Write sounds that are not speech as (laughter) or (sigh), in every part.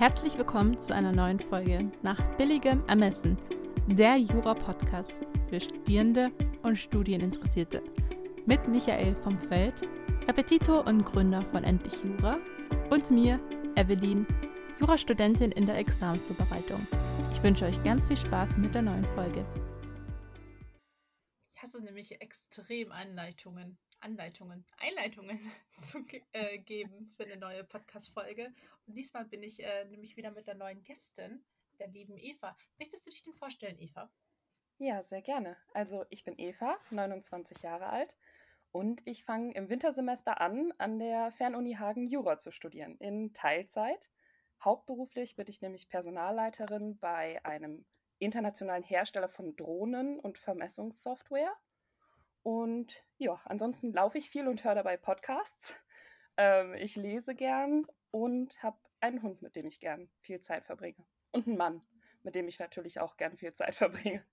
Herzlich willkommen zu einer neuen Folge nach billigem Ermessen, der Jura-Podcast für Studierende und Studieninteressierte. Mit Michael vom Feld, Repetitor und Gründer von Endlich Jura und mir, Evelyn, Jurastudentin in der Examensvorbereitung. Ich wünsche euch ganz viel Spaß mit der neuen Folge. Ich hasse nämlich extrem Anleitungen. Anleitungen, Einleitungen (laughs) zu äh, geben für eine neue Podcast-Folge. Und diesmal bin ich äh, nämlich wieder mit der neuen Gästin, der lieben Eva. Möchtest du dich denn vorstellen, Eva? Ja, sehr gerne. Also ich bin Eva, 29 Jahre alt und ich fange im Wintersemester an, an der Fernuni Hagen Jura zu studieren, in Teilzeit. Hauptberuflich bin ich nämlich Personalleiterin bei einem internationalen Hersteller von Drohnen und Vermessungssoftware. Und ja, ansonsten laufe ich viel und höre dabei Podcasts. Ähm, ich lese gern und habe einen Hund, mit dem ich gern viel Zeit verbringe. Und einen Mann, mit dem ich natürlich auch gern viel Zeit (laughs) verbringe.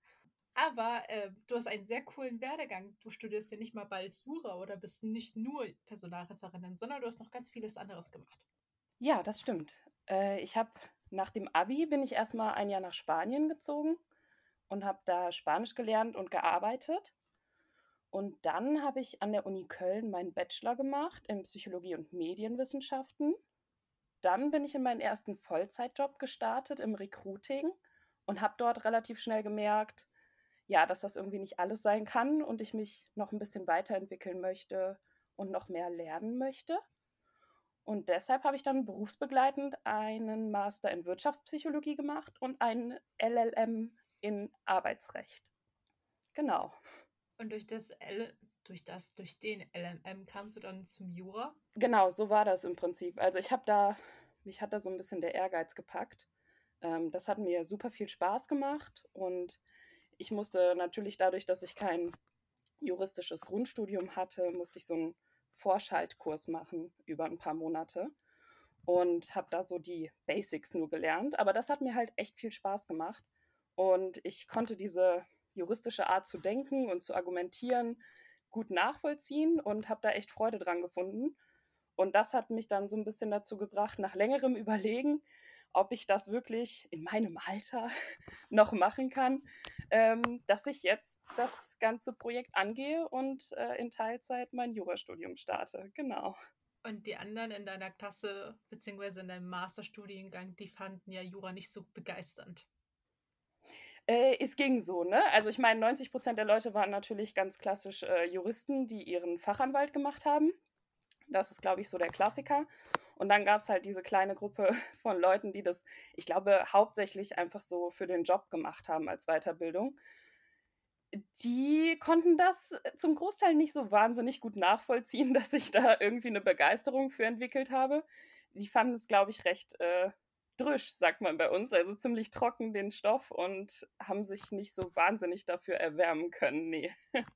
Aber äh, du hast einen sehr coolen Werdegang. Du studierst ja nicht mal bald Jura oder bist nicht nur Personalreferentin, sondern du hast noch ganz vieles anderes gemacht. Ja, das stimmt. Äh, ich habe nach dem Abi bin ich erstmal ein Jahr nach Spanien gezogen und habe da Spanisch gelernt und gearbeitet. Und dann habe ich an der Uni Köln meinen Bachelor gemacht in Psychologie und Medienwissenschaften. Dann bin ich in meinen ersten Vollzeitjob gestartet im Recruiting und habe dort relativ schnell gemerkt, ja, dass das irgendwie nicht alles sein kann und ich mich noch ein bisschen weiterentwickeln möchte und noch mehr lernen möchte. Und deshalb habe ich dann berufsbegleitend einen Master in Wirtschaftspsychologie gemacht und einen LLM in Arbeitsrecht. Genau. Und durch das L durch das, durch den LMM kamst du dann zum Jura? Genau, so war das im Prinzip. Also ich habe da, mich hat da so ein bisschen der Ehrgeiz gepackt. Ähm, das hat mir super viel Spaß gemacht und ich musste natürlich dadurch, dass ich kein juristisches Grundstudium hatte, musste ich so einen Vorschaltkurs machen über ein paar Monate und habe da so die Basics nur gelernt. Aber das hat mir halt echt viel Spaß gemacht und ich konnte diese juristische Art zu denken und zu argumentieren gut nachvollziehen und habe da echt Freude dran gefunden. Und das hat mich dann so ein bisschen dazu gebracht, nach längerem (laughs) Überlegen, ob ich das wirklich in meinem Alter (laughs) noch machen kann, ähm, dass ich jetzt das ganze Projekt angehe und äh, in Teilzeit mein Jurastudium starte. Genau. Und die anderen in deiner Klasse beziehungsweise in deinem Masterstudiengang, die fanden ja Jura nicht so begeisternd. Äh, es ging so, ne? Also ich meine, 90 Prozent der Leute waren natürlich ganz klassisch äh, Juristen, die ihren Fachanwalt gemacht haben. Das ist, glaube ich, so der Klassiker. Und dann gab es halt diese kleine Gruppe (laughs) von Leuten, die das, ich glaube, hauptsächlich einfach so für den Job gemacht haben als Weiterbildung. Die konnten das zum Großteil nicht so wahnsinnig gut nachvollziehen, (laughs) dass ich da irgendwie eine Begeisterung für entwickelt habe. Die fanden es, glaube ich, recht äh, drüsch, sagt man bei uns, also ziemlich trocken den Stoff und haben sich nicht so wahnsinnig dafür erwärmen können. Nee. (laughs)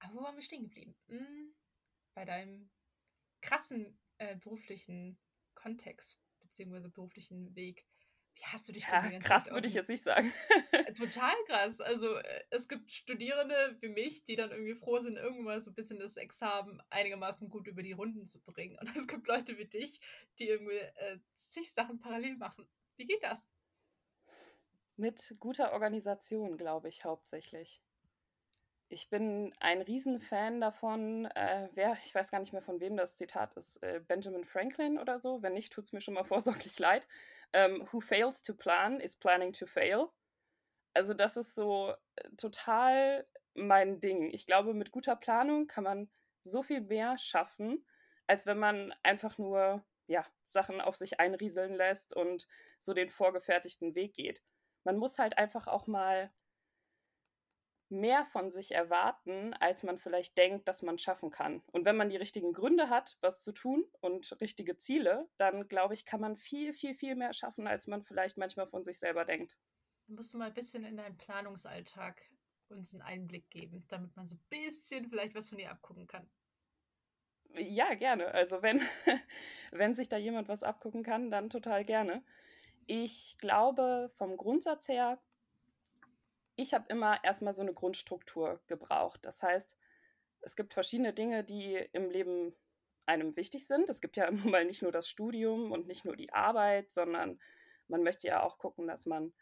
Aber wo waren wir stehen geblieben? Hm, bei deinem krassen äh, beruflichen Kontext beziehungsweise beruflichen Weg. Wie hast du dich ja, denn krass würde ich jetzt nicht sagen. Äh, total krass. Also äh, es gibt Studierende wie mich, die dann irgendwie froh sind, irgendwann so ein bisschen das Examen einigermaßen gut über die Runden zu bringen. Und es gibt Leute wie dich, die irgendwie äh, zig Sachen parallel machen. Wie geht das? Mit guter Organisation, glaube ich, hauptsächlich. Ich bin ein Riesenfan davon, äh, wer, ich weiß gar nicht mehr von wem das Zitat ist, äh, Benjamin Franklin oder so. Wenn nicht, tut es mir schon mal (laughs) vorsorglich leid. Ähm, Who fails to plan is planning to fail. Also das ist so äh, total mein Ding. Ich glaube, mit guter Planung kann man so viel mehr schaffen, als wenn man einfach nur ja, Sachen auf sich einrieseln lässt und so den vorgefertigten Weg geht. Man muss halt einfach auch mal mehr von sich erwarten, als man vielleicht denkt, dass man schaffen kann. Und wenn man die richtigen Gründe hat, was zu tun und richtige Ziele, dann glaube ich, kann man viel, viel, viel mehr schaffen, als man vielleicht manchmal von sich selber denkt. Musst du mal ein bisschen in deinen Planungsalltag uns einen Einblick geben, damit man so ein bisschen vielleicht was von dir abgucken kann? Ja, gerne. Also wenn, (laughs) wenn sich da jemand was abgucken kann, dann total gerne. Ich glaube, vom Grundsatz her ich habe immer erstmal so eine Grundstruktur gebraucht. Das heißt, es gibt verschiedene Dinge, die im Leben einem wichtig sind. Es gibt ja (laughs) nun mal nicht nur das Studium und nicht nur die Arbeit, sondern man möchte ja auch gucken, dass man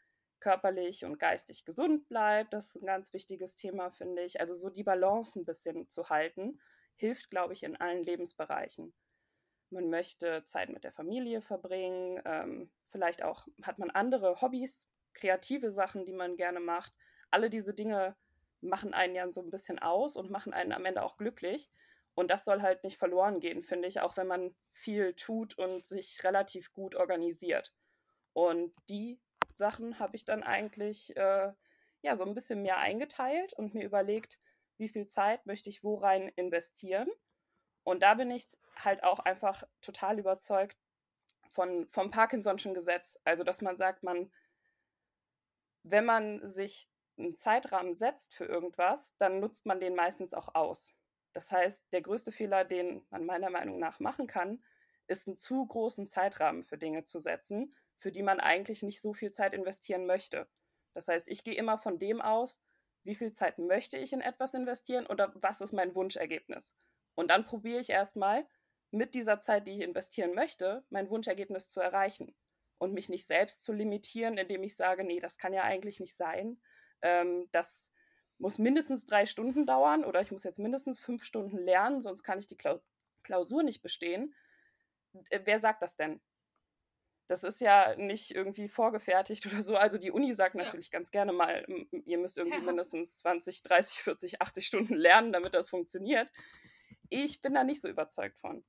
körperlich und geistig gesund bleibt. Das ist ein ganz wichtiges Thema, finde ich. Also so die Balance ein bisschen zu halten, hilft, glaube ich, in allen Lebensbereichen. Man möchte Zeit mit der Familie verbringen, ähm, vielleicht auch hat man andere Hobbys, kreative Sachen, die man gerne macht. Alle diese Dinge machen einen ja so ein bisschen aus und machen einen am Ende auch glücklich. Und das soll halt nicht verloren gehen, finde ich, auch wenn man viel tut und sich relativ gut organisiert. Und die Sachen habe ich dann eigentlich äh, ja so ein bisschen mehr eingeteilt und mir überlegt, wie viel Zeit möchte ich wo rein investieren. Und da bin ich halt auch einfach total überzeugt von, vom Parkinson'schen Gesetz. Also, dass man sagt, man, wenn man sich einen Zeitrahmen setzt für irgendwas, dann nutzt man den meistens auch aus. Das heißt, der größte Fehler, den man meiner Meinung nach machen kann, ist einen zu großen Zeitrahmen für Dinge zu setzen, für die man eigentlich nicht so viel Zeit investieren möchte. Das heißt, ich gehe immer von dem aus, wie viel Zeit möchte ich in etwas investieren oder was ist mein Wunschergebnis. Und dann probiere ich erstmal mit dieser Zeit, die ich investieren möchte, mein Wunschergebnis zu erreichen und mich nicht selbst zu limitieren, indem ich sage, nee, das kann ja eigentlich nicht sein. Ähm, das muss mindestens drei Stunden dauern oder ich muss jetzt mindestens fünf Stunden lernen, sonst kann ich die Klausur nicht bestehen. Äh, wer sagt das denn? Das ist ja nicht irgendwie vorgefertigt (laughs) oder so. Also die Uni sagt natürlich ja. ganz gerne mal, ihr müsst irgendwie ja. mindestens 20, 30, 40, 80 Stunden lernen, damit das funktioniert. Ich bin da nicht so überzeugt von.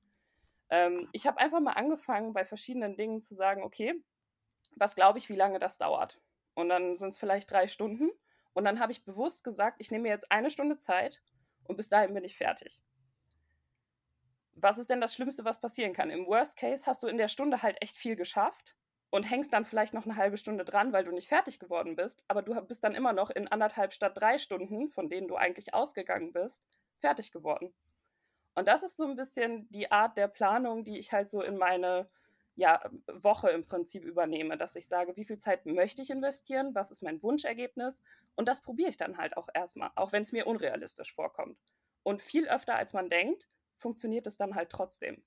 Ähm, ich habe einfach mal angefangen, bei verschiedenen Dingen zu sagen, okay, was glaube ich, wie lange das dauert? Und dann sind es vielleicht drei Stunden. Und dann habe ich bewusst gesagt, ich nehme mir jetzt eine Stunde Zeit und bis dahin bin ich fertig was ist denn das Schlimmste, was passieren kann? Im Worst Case hast du in der Stunde halt echt viel geschafft und hängst dann vielleicht noch eine halbe Stunde dran, weil du nicht fertig geworden bist, aber du bist dann immer noch in anderthalb statt drei Stunden, von denen du eigentlich ausgegangen bist, fertig geworden. Und das ist so ein bisschen die Art der Planung, die ich halt so in meine ja, Woche im Prinzip übernehme, dass ich sage, wie viel Zeit möchte ich investieren, was ist mein Wunschergebnis und das probiere ich dann halt auch erstmal, auch wenn es mir unrealistisch vorkommt. Und viel öfter als man denkt, funktioniert es dann halt trotzdem.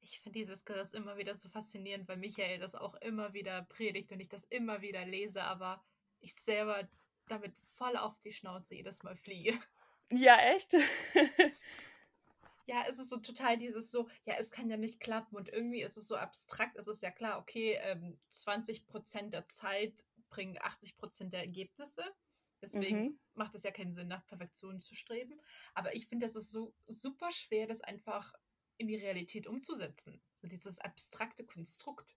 Ich finde dieses Gesetz immer wieder so faszinierend, weil Michael das auch immer wieder predigt und ich das immer wieder lese, aber ich selber damit voll auf die Schnauze jedes Mal fliege. Ja, echt? (laughs) ja, es ist so total dieses so, ja, es kann ja nicht klappen und irgendwie ist es so abstrakt. Es ist ja klar, okay, ähm, 20% der Zeit bringen 80% der Ergebnisse. Deswegen mhm. macht es ja keinen Sinn, nach Perfektion zu streben. Aber ich finde, es ist so super schwer, das einfach in die Realität umzusetzen. So dieses abstrakte Konstrukt.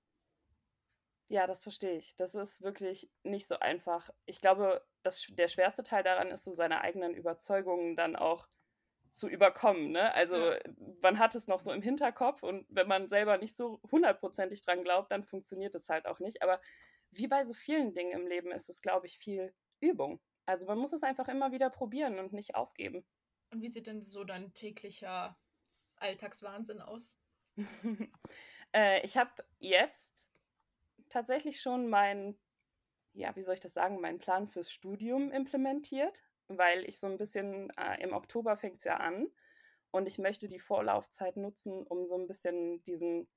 Ja, das verstehe ich. Das ist wirklich nicht so einfach. Ich glaube, das, der schwerste Teil daran ist, so seine eigenen Überzeugungen dann auch zu überkommen. Ne? Also ja. man hat es noch so im Hinterkopf und wenn man selber nicht so hundertprozentig dran glaubt, dann funktioniert es halt auch nicht. Aber wie bei so vielen Dingen im Leben ist es, glaube ich, viel Übung. Also man muss es einfach immer wieder probieren und nicht aufgeben. Und wie sieht denn so dein täglicher Alltagswahnsinn aus? (laughs) äh, ich habe jetzt tatsächlich schon meinen, ja, wie soll ich das sagen, meinen Plan fürs Studium implementiert, weil ich so ein bisschen, äh, im Oktober fängt es ja an und ich möchte die Vorlaufzeit nutzen, um so ein bisschen diesen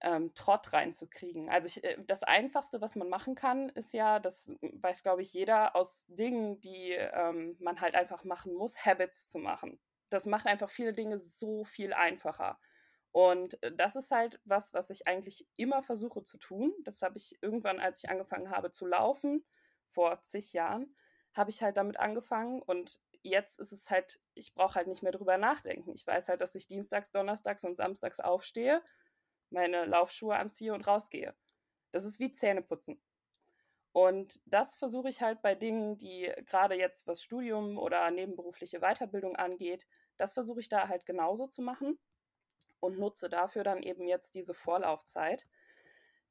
ähm, Trott reinzukriegen. Also ich, äh, das Einfachste, was man machen kann, ist ja, das weiß, glaube ich, jeder, aus Dingen, die ähm, man halt einfach machen muss, Habits zu machen. Das macht einfach viele Dinge so viel einfacher. Und äh, das ist halt was, was ich eigentlich immer versuche zu tun. Das habe ich irgendwann, als ich angefangen habe zu laufen, vor zig Jahren, habe ich halt damit angefangen und jetzt ist es halt, ich brauche halt nicht mehr drüber nachdenken. Ich weiß halt, dass ich dienstags, donnerstags und samstags aufstehe meine Laufschuhe anziehe und rausgehe. Das ist wie Zähneputzen. Und das versuche ich halt bei Dingen, die gerade jetzt was Studium oder nebenberufliche Weiterbildung angeht, das versuche ich da halt genauso zu machen und nutze dafür dann eben jetzt diese Vorlaufzeit.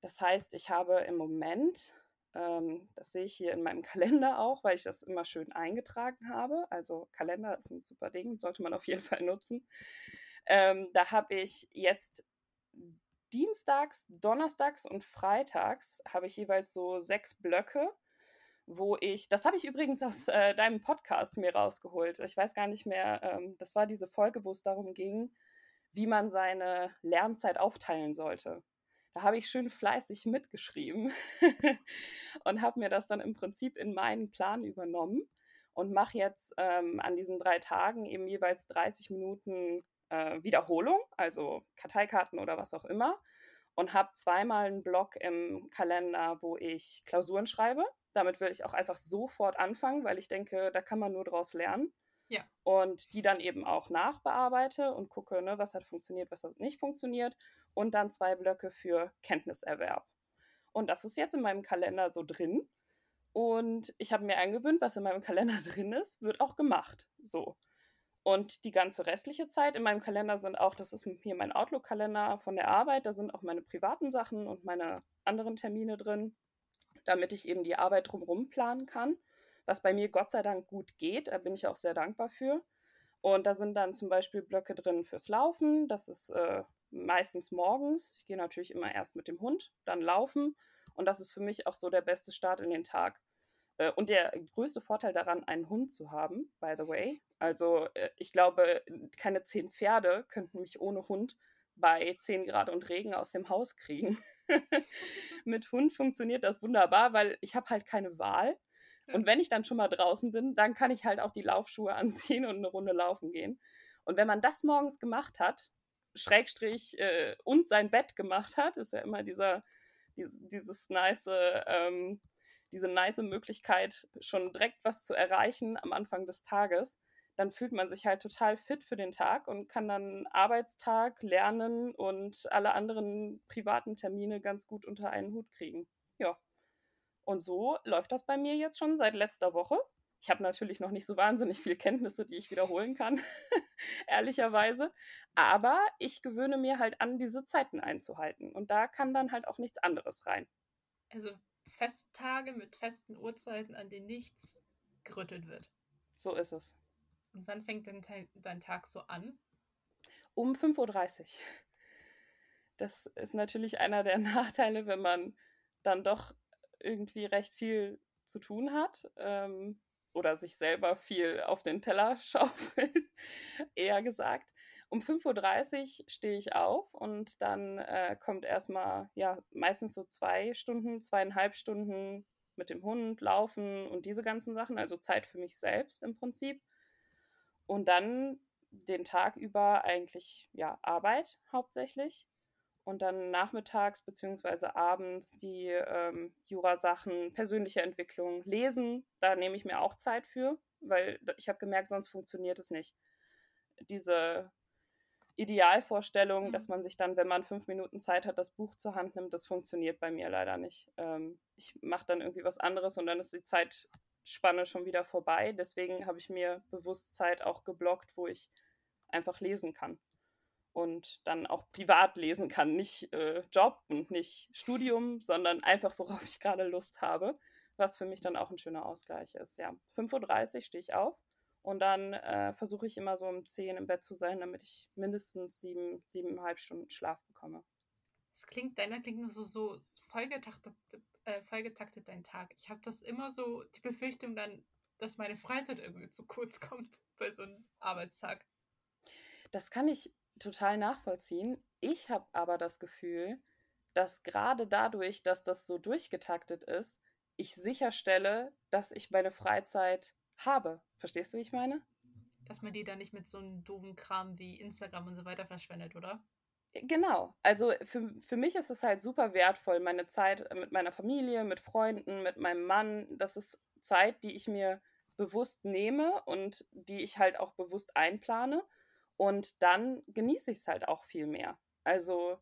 Das heißt, ich habe im Moment, ähm, das sehe ich hier in meinem (laughs) Kalender auch, weil ich das immer schön eingetragen habe. Also Kalender ist ein super Ding, sollte man auf jeden Fall nutzen. Ähm, da habe ich jetzt Dienstags, Donnerstags und Freitags habe ich jeweils so sechs Blöcke, wo ich, das habe ich übrigens aus äh, deinem Podcast mir rausgeholt. Ich weiß gar nicht mehr, ähm, das war diese Folge, wo es darum ging, wie man seine Lernzeit aufteilen sollte. Da habe ich schön fleißig mitgeschrieben (laughs) und habe mir das dann im Prinzip in meinen Plan übernommen und mache jetzt ähm, an diesen drei Tagen eben jeweils 30 Minuten äh, Wiederholung, also Karteikarten oder was auch immer. Und habe zweimal einen Block im Kalender, wo ich Klausuren schreibe. Damit will ich auch einfach sofort anfangen, weil ich denke, da kann man nur draus lernen. Ja. Und die dann eben auch nachbearbeite und gucke, ne, was hat funktioniert, was hat nicht funktioniert. Und dann zwei Blöcke für Kenntniserwerb. Und das ist jetzt in meinem Kalender so drin. Und ich habe mir angewöhnt, was in meinem (laughs) Kalender drin ist, wird auch gemacht. So. Und die ganze restliche Zeit in meinem Kalender sind auch, das ist hier mein Outlook-Kalender von der Arbeit, da sind auch meine privaten Sachen und meine anderen Termine drin, damit ich eben die Arbeit drumherum planen kann, was bei mir Gott sei Dank gut geht, da bin ich auch sehr dankbar für. Und da sind dann zum Beispiel Blöcke drin fürs Laufen, das ist äh, meistens morgens. Ich gehe natürlich immer erst mit dem Hund, dann laufen und das ist für mich auch so der beste Start in den Tag. Äh, und der größte Vorteil daran, einen Hund zu haben, by the way. Also äh, ich glaube, keine zehn Pferde könnten mich ohne Hund bei 10 Grad und Regen aus dem Haus kriegen. (laughs) Mit Hund funktioniert das wunderbar, weil ich habe halt keine Wahl. Und wenn ich dann schon mal draußen bin, dann kann ich halt auch die Laufschuhe (laughs) anziehen und eine Runde laufen gehen. Und wenn man das morgens gemacht hat, Schrägstrich äh, und sein Bett gemacht hat, ist ja immer dieser, dieses, dieses nice ähm, diese nice Möglichkeit, schon direkt was zu erreichen am Anfang des Tages, dann fühlt man sich halt total fit für den Tag und kann dann Arbeitstag, Lernen und alle anderen privaten Termine ganz gut unter einen Hut kriegen. Ja. Und so läuft das bei mir jetzt schon seit letzter Woche. Ich habe natürlich noch nicht so wahnsinnig viele Kenntnisse, die ich wiederholen kann, (laughs) ehrlicherweise. Aber ich gewöhne mir halt an, diese Zeiten einzuhalten. Und da kann dann halt auch nichts anderes rein. Also Festtage mit festen Uhrzeiten, an denen nichts gerüttelt wird. So ist es. Und wann fängt denn dein Tag so an? Um 5.30 Uhr. Das ist natürlich einer der (laughs) Nachteile, wenn man dann doch irgendwie recht viel zu tun hat ähm, oder sich selber viel auf den Teller (laughs) schaufelt, eher gesagt um 5.30 Uhr stehe ich auf und dann äh, kommt erstmal, ja, meistens so zwei Stunden, zweieinhalb Stunden mit dem Hund laufen und diese ganzen Sachen, also Zeit für mich selbst im Prinzip. Und dann den Tag über eigentlich, ja, Arbeit hauptsächlich. Und dann nachmittags bzw. abends die ähm, Jura-Sachen, persönliche Entwicklung, lesen. Da nehme ich mir auch Zeit für, weil ich habe gemerkt, sonst funktioniert es nicht. Diese Idealvorstellung, mhm. dass man sich dann, wenn man fünf Minuten Zeit hat, das Buch zur Hand nimmt, das funktioniert bei mir leider nicht. Ähm, ich mache dann irgendwie was anderes und dann ist die Zeitspanne schon wieder vorbei. Deswegen habe ich mir bewusst Zeit auch geblockt, wo ich einfach lesen kann. Und dann auch privat lesen kann. Nicht äh, Job und nicht Studium, sondern einfach, worauf ich gerade Lust habe. Was für mich dann auch ein schöner Ausgleich ist. Ja, 5.30 Uhr stehe ich auf und dann äh, versuche ich immer so um 10 im Bett zu sein, damit ich mindestens sieben, siebeneinhalb Stunden Schlaf bekomme. Das klingt, deiner klingt nur so, so vollgetaktet, äh, vollgetaktet dein Tag. Ich habe das immer so, die Befürchtung dann, dass meine Freizeit irgendwie zu kurz (laughs) kommt bei so einem Arbeitstag. Das kann ich total nachvollziehen. Ich habe aber das Gefühl, dass gerade dadurch, dass das so durchgetaktet ist, ich sicherstelle, dass ich meine Freizeit habe. Verstehst du, wie ich meine? Dass man die dann nicht mit so einem doofen Kram wie Instagram und so weiter verschwendet, oder? Genau. Also für, für mich ist es halt super wertvoll, meine Zeit mit meiner Familie, mit Freunden, mit meinem Mann. Das ist Zeit, die ich mir bewusst nehme und die ich halt auch bewusst einplane. Und dann genieße ich es halt auch viel mehr. Also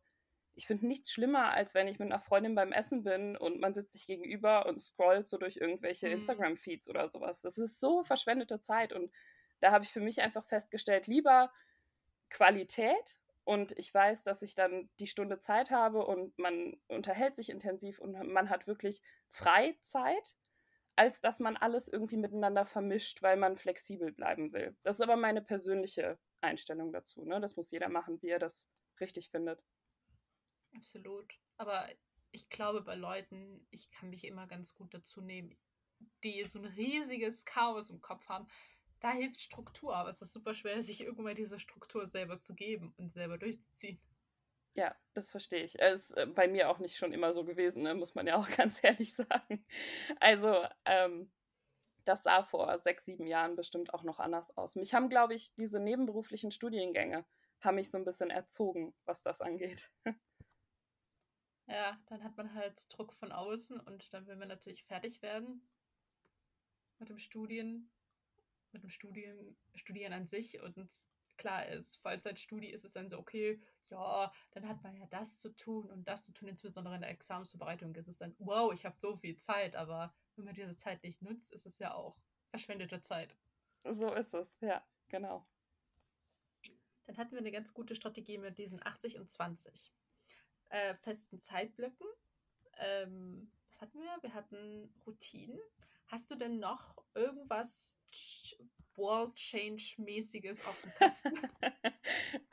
ich finde nichts schlimmer, als wenn ich mit einer Freundin beim Essen bin und man sitzt sich gegenüber und scrollt so durch irgendwelche mhm. Instagram-Feeds oder sowas. Das ist so verschwendete Zeit und da habe ich für mich einfach festgestellt, lieber Qualität und ich weiß, dass ich dann die Stunde Zeit habe und man unterhält sich intensiv und man hat wirklich Freizeit, als dass man alles irgendwie miteinander vermischt, weil man flexibel bleiben will. Das ist aber meine persönliche Einstellung dazu. Ne? Das muss jeder machen, wie er das richtig findet. Absolut. Aber ich glaube bei Leuten, ich kann mich immer ganz gut dazu nehmen, die so ein riesiges Chaos im Kopf haben, da hilft Struktur, aber es ist super schwer, (laughs) sich irgendwann diese Struktur selber zu geben und selber durchzuziehen. Ja, das verstehe ich. Es ist äh, bei mir auch nicht schon immer so gewesen, ne? muss man ja auch (laughs) ganz ehrlich sagen. Also, ähm, das sah vor sechs, sieben Jahren bestimmt auch noch anders aus. Mich haben, glaube ich, diese nebenberuflichen Studiengänge haben mich so ein bisschen erzogen, was das angeht. Ja, dann hat man halt Druck von außen und dann will man natürlich fertig werden mit dem Studien, mit dem Studium, Studieren an sich und klar ist, Vollzeitstudie ist es dann so, okay, ja, dann hat man ja das zu tun und das zu tun, insbesondere in der Examensvorbereitung ist es dann, wow, ich habe so viel Zeit, aber wenn man diese Zeit nicht nutzt, ist es ja auch verschwendete Zeit. So ist es, ja, genau. Dann hatten wir eine ganz gute Strategie mit diesen 80 und 20 äh, festen Zeitblöcken. Ähm, was hatten wir? Wir hatten Routinen. Hast du denn noch irgendwas World Change-mäßiges auf dem Kasten? (laughs)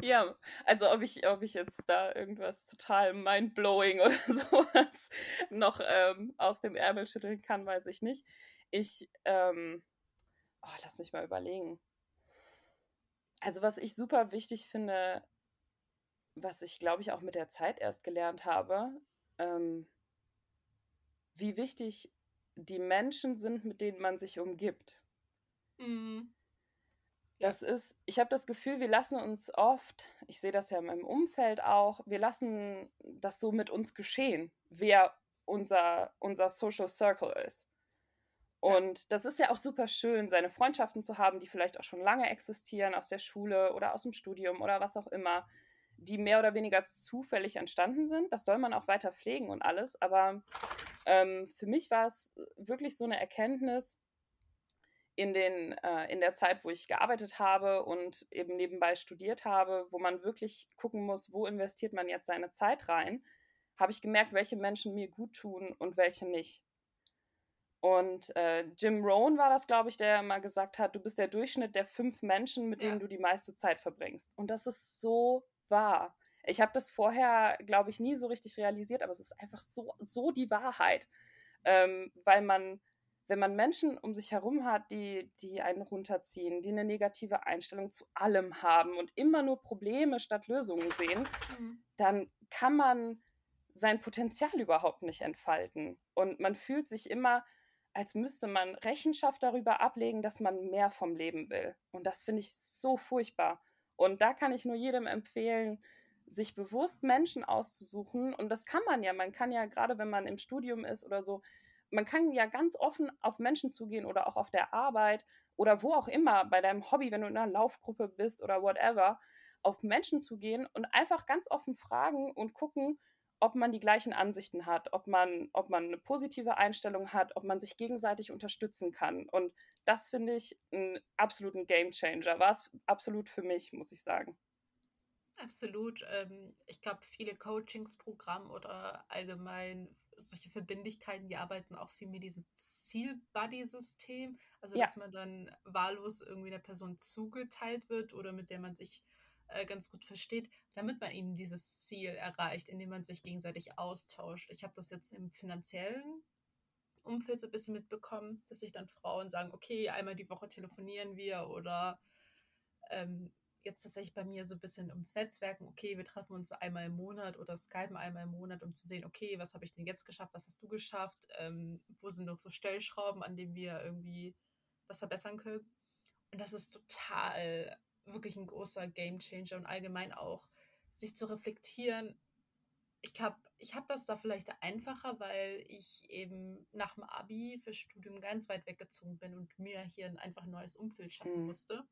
Ja, also ob ich, ob ich jetzt da irgendwas total mindblowing (laughs) oder sowas noch ähm, aus dem Ärmel schütteln kann, weiß ich nicht. Ich, ähm, oh, lass mich mal überlegen. Also was ich super wichtig finde, was ich glaube ich auch mit der Zeit erst gelernt habe, ähm, wie wichtig die Menschen sind, mit denen man sich umgibt. Mhm. Das ist, ich habe das Gefühl, wir lassen uns oft, ich sehe das ja in meinem Umfeld auch, wir lassen das so mit uns geschehen, wer unser, unser Social Circle ist. Und ja. das ist ja auch super schön, seine Freundschaften zu haben, die vielleicht auch schon lange existieren, aus der Schule oder aus dem Studium oder was auch immer, die mehr oder weniger zufällig entstanden sind. Das soll man auch weiter pflegen und alles. Aber ähm, für mich war es wirklich so eine Erkenntnis, in, den, äh, in der Zeit, wo ich gearbeitet habe und eben nebenbei studiert habe, wo man wirklich gucken muss, wo investiert man jetzt seine Zeit rein, habe ich gemerkt, welche Menschen mir gut tun und welche nicht. Und äh, Jim Rohn war das, glaube ich, der mal gesagt hat, du bist der Durchschnitt der fünf Menschen, mit denen ja. du die meiste Zeit verbringst. Und das ist so wahr. Ich habe das vorher, glaube ich, nie so richtig realisiert, aber es ist einfach so, so die Wahrheit. Ähm, weil man wenn man Menschen um sich herum hat, die, die einen runterziehen, die eine negative Einstellung zu allem haben und immer nur Probleme statt Lösungen sehen, mhm. dann kann man sein Potenzial überhaupt nicht entfalten. Und man fühlt sich immer, als müsste man Rechenschaft darüber ablegen, dass man mehr vom Leben will. Und das finde ich so furchtbar. Und da kann ich nur jedem empfehlen, sich bewusst Menschen auszusuchen. Und das kann man ja. Man kann ja, gerade wenn man im Studium ist oder so, man kann ja ganz offen auf Menschen zugehen oder auch auf der Arbeit oder wo auch immer, bei deinem Hobby, wenn du in einer Laufgruppe bist oder whatever, auf Menschen zugehen und einfach ganz offen fragen und gucken, ob man die gleichen Ansichten hat, ob man, ob man eine positive Einstellung hat, ob man sich gegenseitig unterstützen kann. Und das finde ich einen absoluten Gamechanger. War es absolut für mich, muss ich sagen. Absolut. Ähm, ich glaube, viele Coachingsprogramme oder allgemein solche Verbindlichkeiten, die arbeiten auch viel mit diesem Ziel-Buddy-System. Also, ja. dass man dann wahllos irgendwie einer Person zugeteilt wird oder mit der man sich äh, ganz gut versteht, damit man eben dieses Ziel erreicht, indem man sich gegenseitig austauscht. Ich habe das jetzt im finanziellen Umfeld so ein bisschen mitbekommen, dass sich dann Frauen sagen, okay, einmal die Woche telefonieren wir oder ähm, jetzt tatsächlich bei mir so ein bisschen ums Netzwerken, okay, wir treffen uns einmal im Monat oder skypen einmal im Monat, um zu sehen, okay, was habe ich denn jetzt geschafft, was hast du geschafft, ähm, wo sind noch so Stellschrauben, an denen wir irgendwie was verbessern können. Und das ist total wirklich ein großer Gamechanger und allgemein auch sich zu reflektieren. Ich glaube, ich habe das da vielleicht einfacher, weil ich eben nach dem Abi fürs Studium ganz weit weggezogen bin und mir hier ein einfach neues Umfeld schaffen mhm. musste.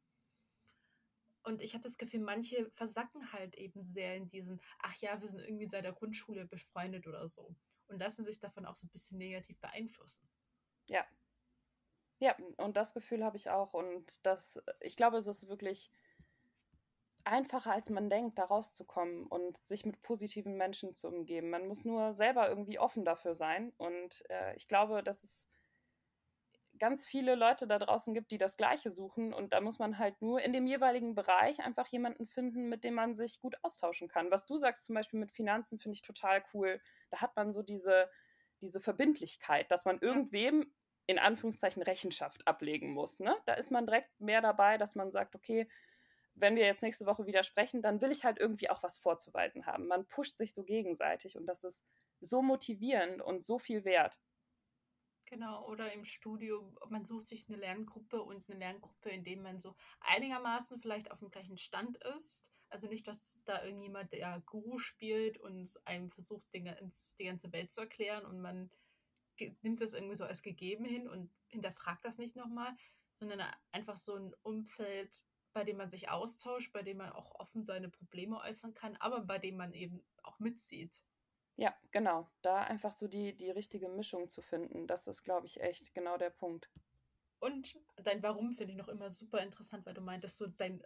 Und ich habe das Gefühl, manche versacken halt eben sehr in diesem, ach ja, wir sind irgendwie seit der Grundschule befreundet oder so. Und lassen sich davon auch so ein bisschen negativ beeinflussen. Ja. Ja, und das Gefühl habe ich auch. Und das, ich glaube, es ist wirklich einfacher, als man denkt, da rauszukommen und sich mit positiven Menschen zu umgeben. Man muss nur selber irgendwie offen dafür sein. Und äh, ich glaube, dass es ganz viele Leute da draußen gibt, die das Gleiche suchen. Und da muss man halt nur in dem jeweiligen Bereich einfach jemanden finden, mit dem man sich gut austauschen kann. Was du sagst zum Beispiel mit Finanzen, finde ich total cool. Da hat man so diese, diese Verbindlichkeit, dass man irgendwem in Anführungszeichen Rechenschaft ablegen muss. Ne? Da ist man direkt mehr dabei, dass man sagt, okay, wenn wir jetzt nächste Woche wieder sprechen, dann will ich halt irgendwie auch was vorzuweisen haben. Man pusht sich so gegenseitig und das ist so motivierend und so viel wert. Genau, oder im Studio, man sucht sich eine Lerngruppe und eine Lerngruppe, in dem man so einigermaßen vielleicht auf dem gleichen Stand ist. Also nicht, dass da irgendjemand der Guru spielt und einem versucht, die ganze Welt zu erklären und man nimmt das irgendwie so als gegeben hin und hinterfragt das nicht nochmal, sondern einfach so ein Umfeld, bei dem man sich austauscht, bei dem man auch offen seine Probleme äußern kann, aber bei dem man eben auch mitzieht. Ja, genau. Da einfach so die, die richtige Mischung zu finden, das ist, glaube ich, echt genau der Punkt. Und dein Warum finde ich noch immer super interessant, weil du meintest, so dein,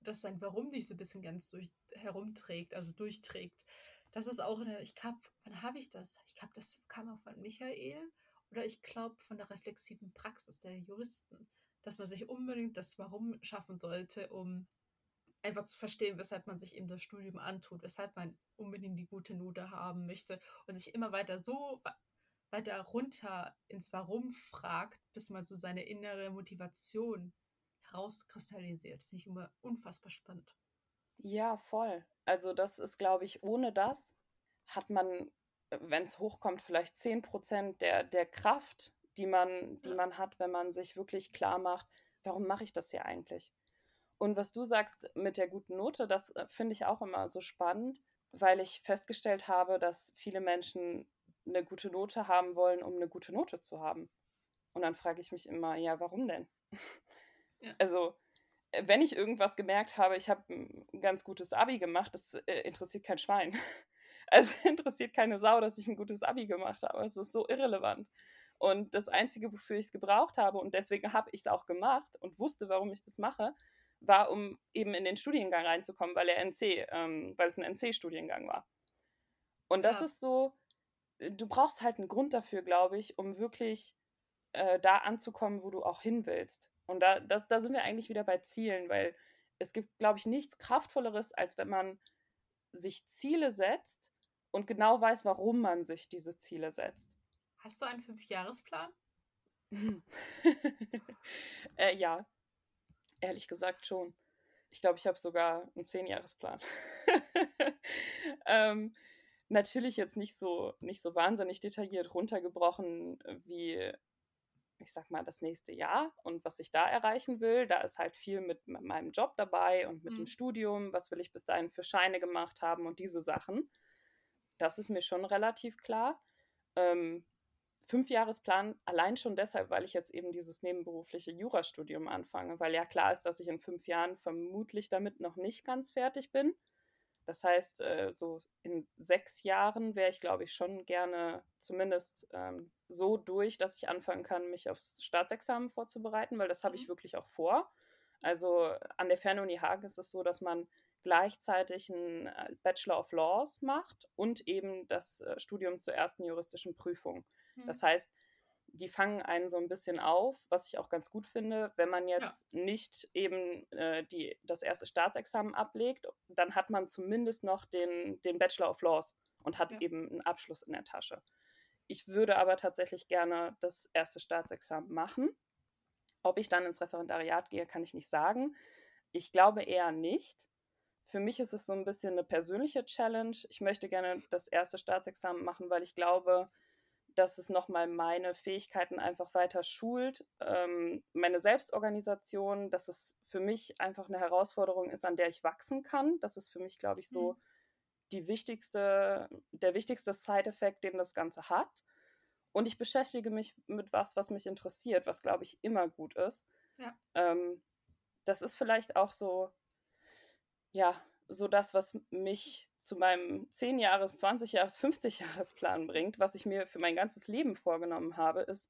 dass dein Warum dich so ein bisschen ganz durch herumträgt, also durchträgt. Das ist auch eine, ich glaube, wann habe ich das? Ich glaube, das kam auch von Michael oder ich glaube von der reflexiven Praxis der Juristen, dass man sich unbedingt das Warum schaffen sollte, um einfach zu verstehen, weshalb man sich eben das Studium antut, weshalb man unbedingt die gute Note haben möchte und sich immer weiter so weiter runter ins Warum fragt, bis man so seine innere Motivation herauskristallisiert. Finde ich immer unfassbar spannend. Ja, voll. Also das ist, glaube ich, ohne das hat man, wenn es hochkommt, vielleicht 10 Prozent der, der Kraft, die man, die man hat, wenn man sich wirklich klar macht, warum mache ich das hier eigentlich? Und was du sagst mit der guten Note, das äh, finde ich auch immer so spannend, weil ich festgestellt habe, dass viele Menschen eine gute Note haben wollen, um eine gute Note zu haben. Und dann frage ich mich immer, ja, warum denn? Ja. (laughs) Also, äh, wenn ich irgendwas gemerkt habe, ich habe ein ganz gutes Abi gemacht, das äh, interessiert kein Schwein. (laughs) Also interessiert keine Sau, dass ich ein gutes Abi gemacht habe. Es ist so irrelevant. Und das Einzige, wofür ich es gebraucht habe, und deswegen habe ich es auch gemacht und wusste, warum ich das mache, war, um eben in den Studiengang reinzukommen, weil er NC, ähm, weil es ein NC-Studiengang war. Und das ja. ist so, äh, du brauchst halt einen Grund dafür, glaube ich, um wirklich äh, da anzukommen, wo du auch hin willst. Und da, das, da sind wir eigentlich wieder bei Zielen, weil es gibt, glaube ich, nichts Kraftvolleres, als wenn man sich Ziele setzt und genau weiß, warum man sich diese Ziele setzt. Hast du einen Fünfjahresplan? (laughs) äh, ja, ehrlich gesagt schon. Ich glaube, ich habe sogar einen Zehnjahresplan. (laughs) ähm, natürlich jetzt nicht so, nicht so wahnsinnig detailliert runtergebrochen wie, ich sag mal, das nächste Jahr und was ich da erreichen will. Da ist halt viel mit meinem Job dabei und mit mhm. dem Studium. Was will ich bis dahin für Scheine gemacht haben und diese Sachen. Das ist mir schon relativ klar. Ähm, Fünfjahresplan allein schon deshalb, weil ich jetzt eben dieses nebenberufliche Jurastudium anfange, weil ja klar ist, dass ich in fünf Jahren vermutlich damit noch nicht ganz fertig bin. Das heißt, äh, so in sechs Jahren wäre ich, glaube ich, schon gerne zumindest ähm, so durch, dass ich anfangen kann, mich aufs Staatsexamen vorzubereiten, weil das habe ich mhm. wirklich auch vor. Also an der Fernuni Hagen ist es so, dass man gleichzeitig einen äh, Bachelor of Laws macht und eben das äh, Studium zur ersten juristischen Prüfung. Das mhm. heißt, die fangen einen so ein bisschen auf, was ich auch ganz gut finde, wenn man jetzt ja. nicht eben äh, die, das erste Staatsexamen ablegt, dann hat man zumindest noch den, den Bachelor of Laws und hat ja. eben einen Abschluss in der Tasche. Ich würde aber tatsächlich gerne das erste Staatsexamen machen. Ob ich dann ins Referendariat gehe, kann ich nicht sagen. Ich glaube eher nicht. Für mich ist es so ein bisschen eine persönliche Challenge. Ich möchte gerne das erste Staatsexamen machen, weil ich glaube, dass es nochmal meine Fähigkeiten einfach weiter schult, ähm, meine Selbstorganisation, dass es für mich einfach eine Herausforderung ist, an der ich wachsen kann. Das ist für mich, glaube ich, so mhm. die wichtigste, der wichtigste Side-Effekt, den das Ganze hat. Und ich beschäftige mich mit was, was mich interessiert, was, glaube ich, immer gut ist. Ja. Ähm, das ist vielleicht auch so, ja, so das, was mich zu meinem 10-Jahres-, 20-Jahres-, 50-Jahres-Plan bringt, was ich mir für mein ganzes Leben vorgenommen habe, ist,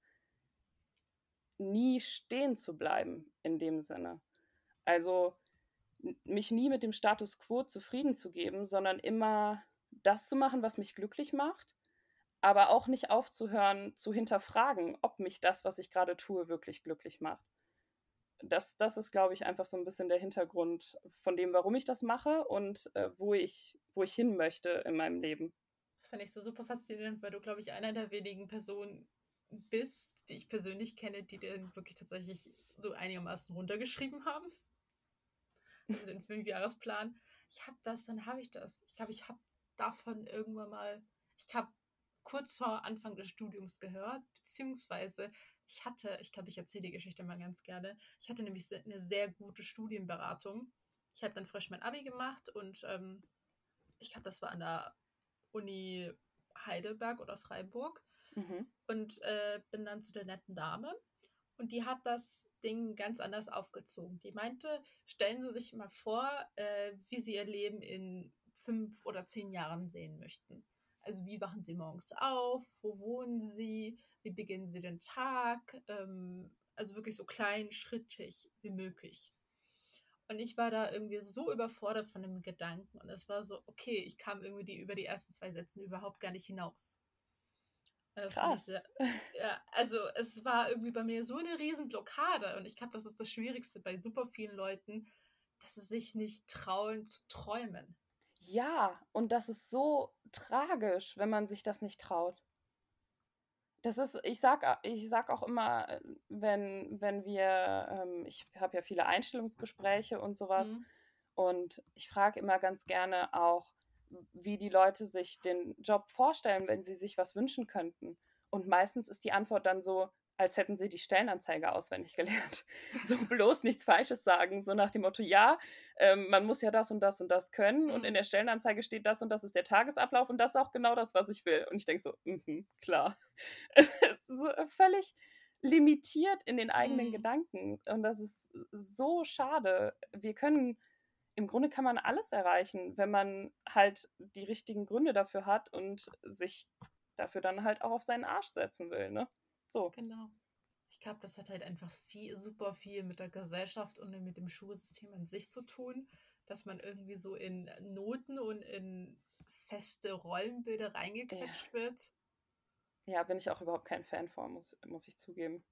nie stehen zu bleiben in dem Sinne. Also mich nie mit dem Status quo zufrieden zu geben, sondern immer das zu machen, was mich glücklich macht, aber auch nicht aufzuhören zu hinterfragen, ob mich das, was ich gerade tue, wirklich glücklich macht das, das ist, glaube ich, einfach so ein bisschen der Hintergrund von dem, warum ich das mache und äh, wo, ich, wo ich hin möchte in meinem Leben. Das fand ich so super faszinierend, weil du, glaube ich, einer der wenigen Personen bist, die ich persönlich kenne, die den wirklich tatsächlich so einigermaßen runtergeschrieben haben. Also den Fünfjahresplan. Ich habe das, dann habe ich das. Ich glaube, ich habe davon irgendwann mal, ich habe kurz vor Anfang des Studiums gehört, beziehungsweise ich hatte, ich glaube, ich erzähle die Geschichte mal ganz gerne, ich hatte nämlich eine sehr gute Studienberatung. Ich habe dann frisch mein Abi gemacht und ähm, ich glaube, das war an der Uni Heidelberg oder Freiburg mhm. und äh, bin dann zu der netten Dame und die hat das Ding ganz anders aufgezogen. Die meinte, stellen Sie sich mal vor, äh, wie Sie Ihr Leben in fünf oder zehn Jahren sehen möchten. Also wie wachen Sie morgens auf? Wo wohnen Sie? Wie beginnen Sie den Tag? Ähm, also wirklich so klein, schrittig wie möglich. Und ich war da irgendwie so überfordert von dem Gedanken. Und es war so, okay, ich kam irgendwie die, über die ersten zwei Sätze überhaupt gar nicht hinaus. Das Krass. Sehr, ja, also es war irgendwie bei mir so eine Riesenblockade. Und ich glaube, das ist das Schwierigste bei super vielen Leuten, dass sie sich nicht trauen zu träumen. Ja, und das ist so tragisch, wenn man sich das nicht traut. Das ist, ich sag, ich sag auch immer, wenn, wenn wir, ähm, ich habe ja viele Einstellungsgespräche und sowas, mhm. und ich frage immer ganz gerne auch, wie die Leute sich den Job vorstellen, wenn sie sich was wünschen könnten. Und meistens ist die Antwort dann so, als hätten sie die Stellenanzeige auswendig gelernt. (laughs) So bloß nichts Falsches sagen, so nach dem Motto, ja, ähm, man muss ja das und das und das können mhm. und in der Stellenanzeige steht das und das ist der Tagesablauf und das ist auch genau das, was ich will. Und ich denke so, mh, klar. (laughs) so, völlig limitiert in den eigenen mhm. Gedanken und das ist so schade. Wir können im Grunde kann man alles erreichen, wenn man halt die richtigen Gründe dafür hat und sich dafür dann halt auch auf seinen Arsch setzen will, ne? So. Genau. Ich glaube, das hat halt einfach viel, super viel mit der Gesellschaft und mit dem Schulsystem an sich zu tun, dass man irgendwie so in Noten und in feste Rollenbilder reingequetscht ja. wird. Ja, bin ich auch überhaupt kein Fan von, muss, muss ich zugeben.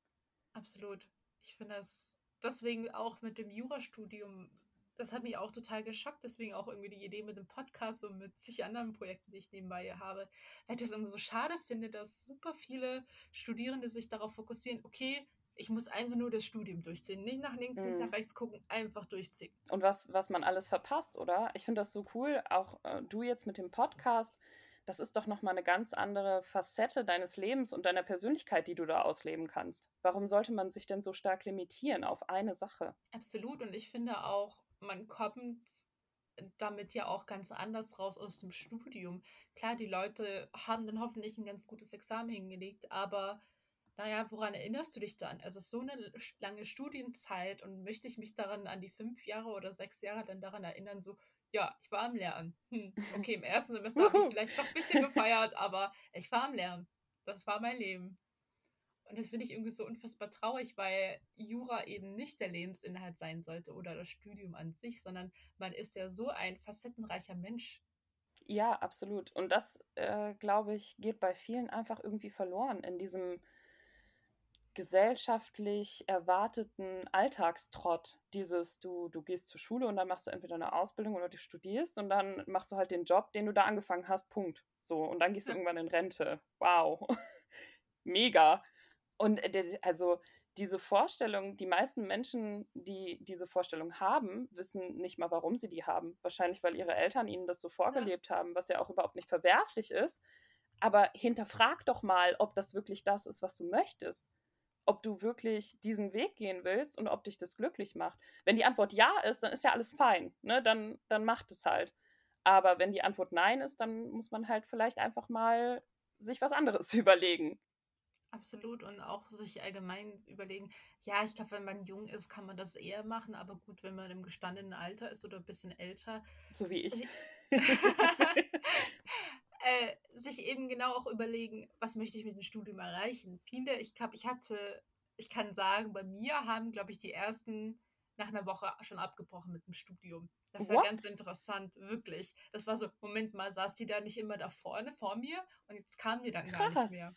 Absolut. Ich finde das deswegen auch mit dem Jurastudium das hat mich auch total geschockt. Deswegen auch irgendwie die Idee mit dem Podcast und mit zig anderen Projekten, die ich nebenbei habe. Weil ich das irgendwie so schade finde, dass super viele Studierende sich darauf fokussieren, okay, ich muss einfach nur das Studium durchziehen. Nicht nach links, mhm. nicht nach rechts gucken, einfach durchziehen. Und was, was man alles verpasst, oder? Ich finde das so cool, auch äh, du jetzt mit dem Podcast. Das ist doch nochmal eine ganz andere Facette deines Lebens und deiner Persönlichkeit, die du da ausleben kannst. Warum sollte man sich denn so stark limitieren auf eine Sache? Absolut. Und ich finde auch, man kommt damit ja auch ganz anders raus aus dem Studium. Klar, die Leute haben dann hoffentlich ein ganz gutes Examen hingelegt, aber naja, woran erinnerst du dich dann? Es ist so eine lange Studienzeit und möchte ich mich daran an die fünf Jahre oder sechs Jahre dann daran erinnern, so, ja, ich war am Lernen. Hm, okay, im ersten Semester habe ich (laughs) vielleicht noch ein bisschen gefeiert, aber ich war am Lernen. Das war mein Leben. Und das finde ich irgendwie so unfassbar traurig, weil Jura eben nicht der Lebensinhalt sein sollte oder das Studium an sich, sondern man ist ja so ein facettenreicher Mensch. Ja, absolut. Und das, äh, glaube ich, geht bei vielen einfach irgendwie verloren in diesem gesellschaftlich erwarteten Alltagstrott. Dieses, du, du gehst zur Schule und dann machst du entweder eine Ausbildung oder du studierst und dann machst du halt den Job, den du da angefangen hast, Punkt. So, und dann gehst du irgendwann in Rente. Wow. (laughs) Mega. Und äh, also diese Vorstellung, die meisten Menschen, die diese Vorstellung haben, wissen nicht mal, warum sie die haben. Wahrscheinlich, weil ihre Eltern ihnen das so vorgelebt ja. haben, was ja auch überhaupt nicht verwerflich ist. Aber hinterfrag doch mal, ob das wirklich das ist, was du möchtest. Ob du wirklich diesen Weg gehen willst und ob dich das glücklich macht. Wenn die Antwort ja ist, dann ist ja alles fein. Ne? Dann, dann macht es halt. Aber wenn die Antwort nein ist, dann muss man halt vielleicht einfach mal sich was anderes (laughs) überlegen. Absolut und auch sich allgemein überlegen, ja, ich glaube, wenn man jung ist, kann man das eher machen, aber gut, wenn man im gestandenen Alter ist oder ein bisschen älter. So wie ich. (laughs) (laughs) äh, sich eben genau auch überlegen, was möchte ich mit dem Studium erreichen. Viele, ich glaube, ich hatte, ich kann sagen, bei mir haben, glaube ich, die ersten nach einer Woche schon abgebrochen mit dem Studium. Das war What? ganz interessant, wirklich. Das war so, Moment mal, saß die da nicht immer da vorne vor mir und jetzt kam die dann Krass. gar nicht mehr.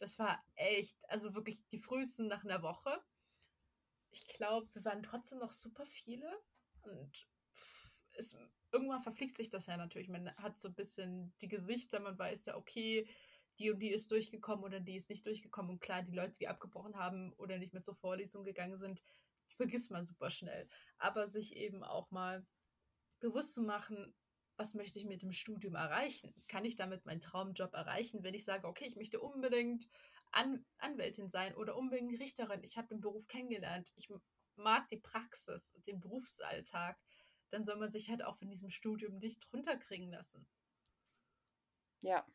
Das war echt, also wirklich die frühesten nach einer Woche. Ich glaube, wir waren trotzdem noch super viele und es, irgendwann verfliegt sich das ja natürlich. Man hat so ein bisschen die Gesichter, man weiß ja, okay, die und die ist durchgekommen oder die ist nicht durchgekommen. Und klar, die Leute, die abgebrochen haben oder nicht mehr zur Vorlesung gegangen sind, vergisst man super schnell. Aber sich eben auch mal bewusst zu machen, was möchte ich mit dem Studium erreichen? Kann ich damit meinen Traumjob erreichen, wenn ich sage, okay, ich möchte unbedingt An Anwältin sein oder unbedingt Richterin, ich habe den Beruf kennengelernt, ich mag die Praxis, den Berufsalltag, dann soll man sich halt auch von diesem Studium nicht runterkriegen lassen. Ja,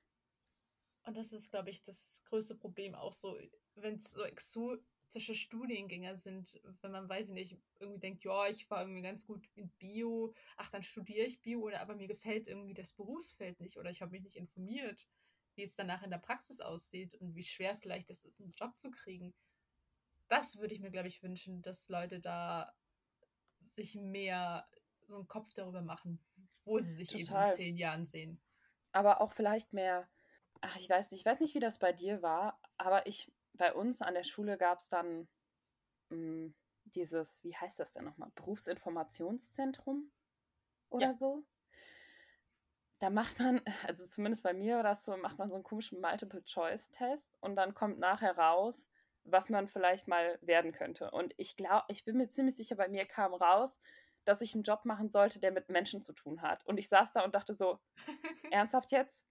und das ist, glaube ich, das größte Problem auch so, wenn es so exotische Studiengänge sind, wenn man, weiß ich nicht, irgendwie denkt, ja, ich war irgendwie ganz gut in Bio, ach, dann studiere ich Bio, oder aber mir gefällt irgendwie das Berufsfeld nicht oder ich habe mich nicht informiert, wie es danach in der Praxis aussieht und wie schwer vielleicht es ist, einen Job zu kriegen. Das würde ich mir, glaube ich, wünschen, dass Leute da sich mehr so einen Kopf darüber machen, wo sie sich Total. eben in zehn Jahren sehen. Aber auch vielleicht mehr ach, ich weiß nicht, ich weiß nicht, wie das bei dir war, aber ich, bei uns an der Schule gab es dann mh, hm, dieses, wie heißt das denn nochmal, Berufsinformationszentrum oder ja. so. Da macht man, (laughs) also zumindest bei mir war das so, macht man so einen komischen Multiple-Choice-Test und dann kommt nachher raus, was man vielleicht mal werden könnte. Und ich glaube, ich bin mir ziemlich sicher, bei mir kam raus, dass ich einen Job machen sollte, der mit Menschen zu tun hat. Und ich saß da und dachte so, (laughs) ernsthaft jetzt?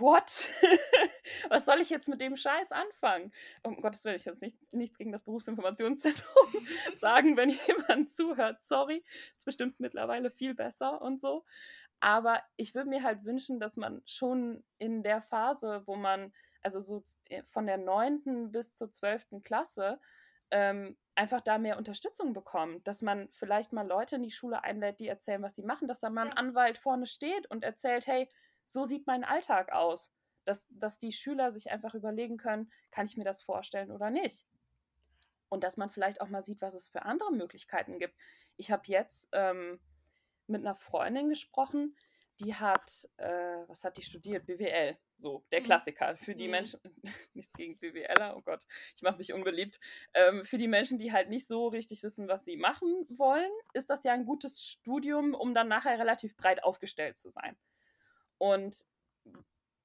What? (laughs) Was soll ich jetzt mit dem Scheiß anfangen? Um Gottes Willen, ich jetzt nicht, nichts gegen das Berufsinformationszentrum (laughs) sagen, wenn (laughs) jemand zuhört. Sorry, ist bestimmt mittlerweile viel besser und so. Aber ich würde mir halt wünschen, dass man schon in der Phase, wo man, also so äh, von der neunten bis zur zwölften Klasse, ähm, einfach da mehr Unterstützung bekommt, dass man vielleicht mal Leute in die Schule einlädt, die erzählen, was sie machen, dass da mal ein. Anwalt vorne steht und erzählt, hey, so sieht mein Alltag aus. Dass, dass die Schüler sich einfach überlegen können, kann ich mir das vorstellen oder nicht. Und dass man vielleicht auch mal sieht, was es für andere Möglichkeiten gibt. Ich habe jetzt ähm, mit einer Freundin gesprochen, die hat, äh, was hat die studiert? BWL, so, der mhm. Klassiker. Für die mhm. Menschen, (laughs) nichts gegen BWLer, oh Gott, ich mache mich unbeliebt. Ähm, für die Menschen, die halt nicht so richtig wissen, was sie machen wollen, ist das ja ein gutes Studium, um dann nachher relativ breit aufgestellt zu sein. Und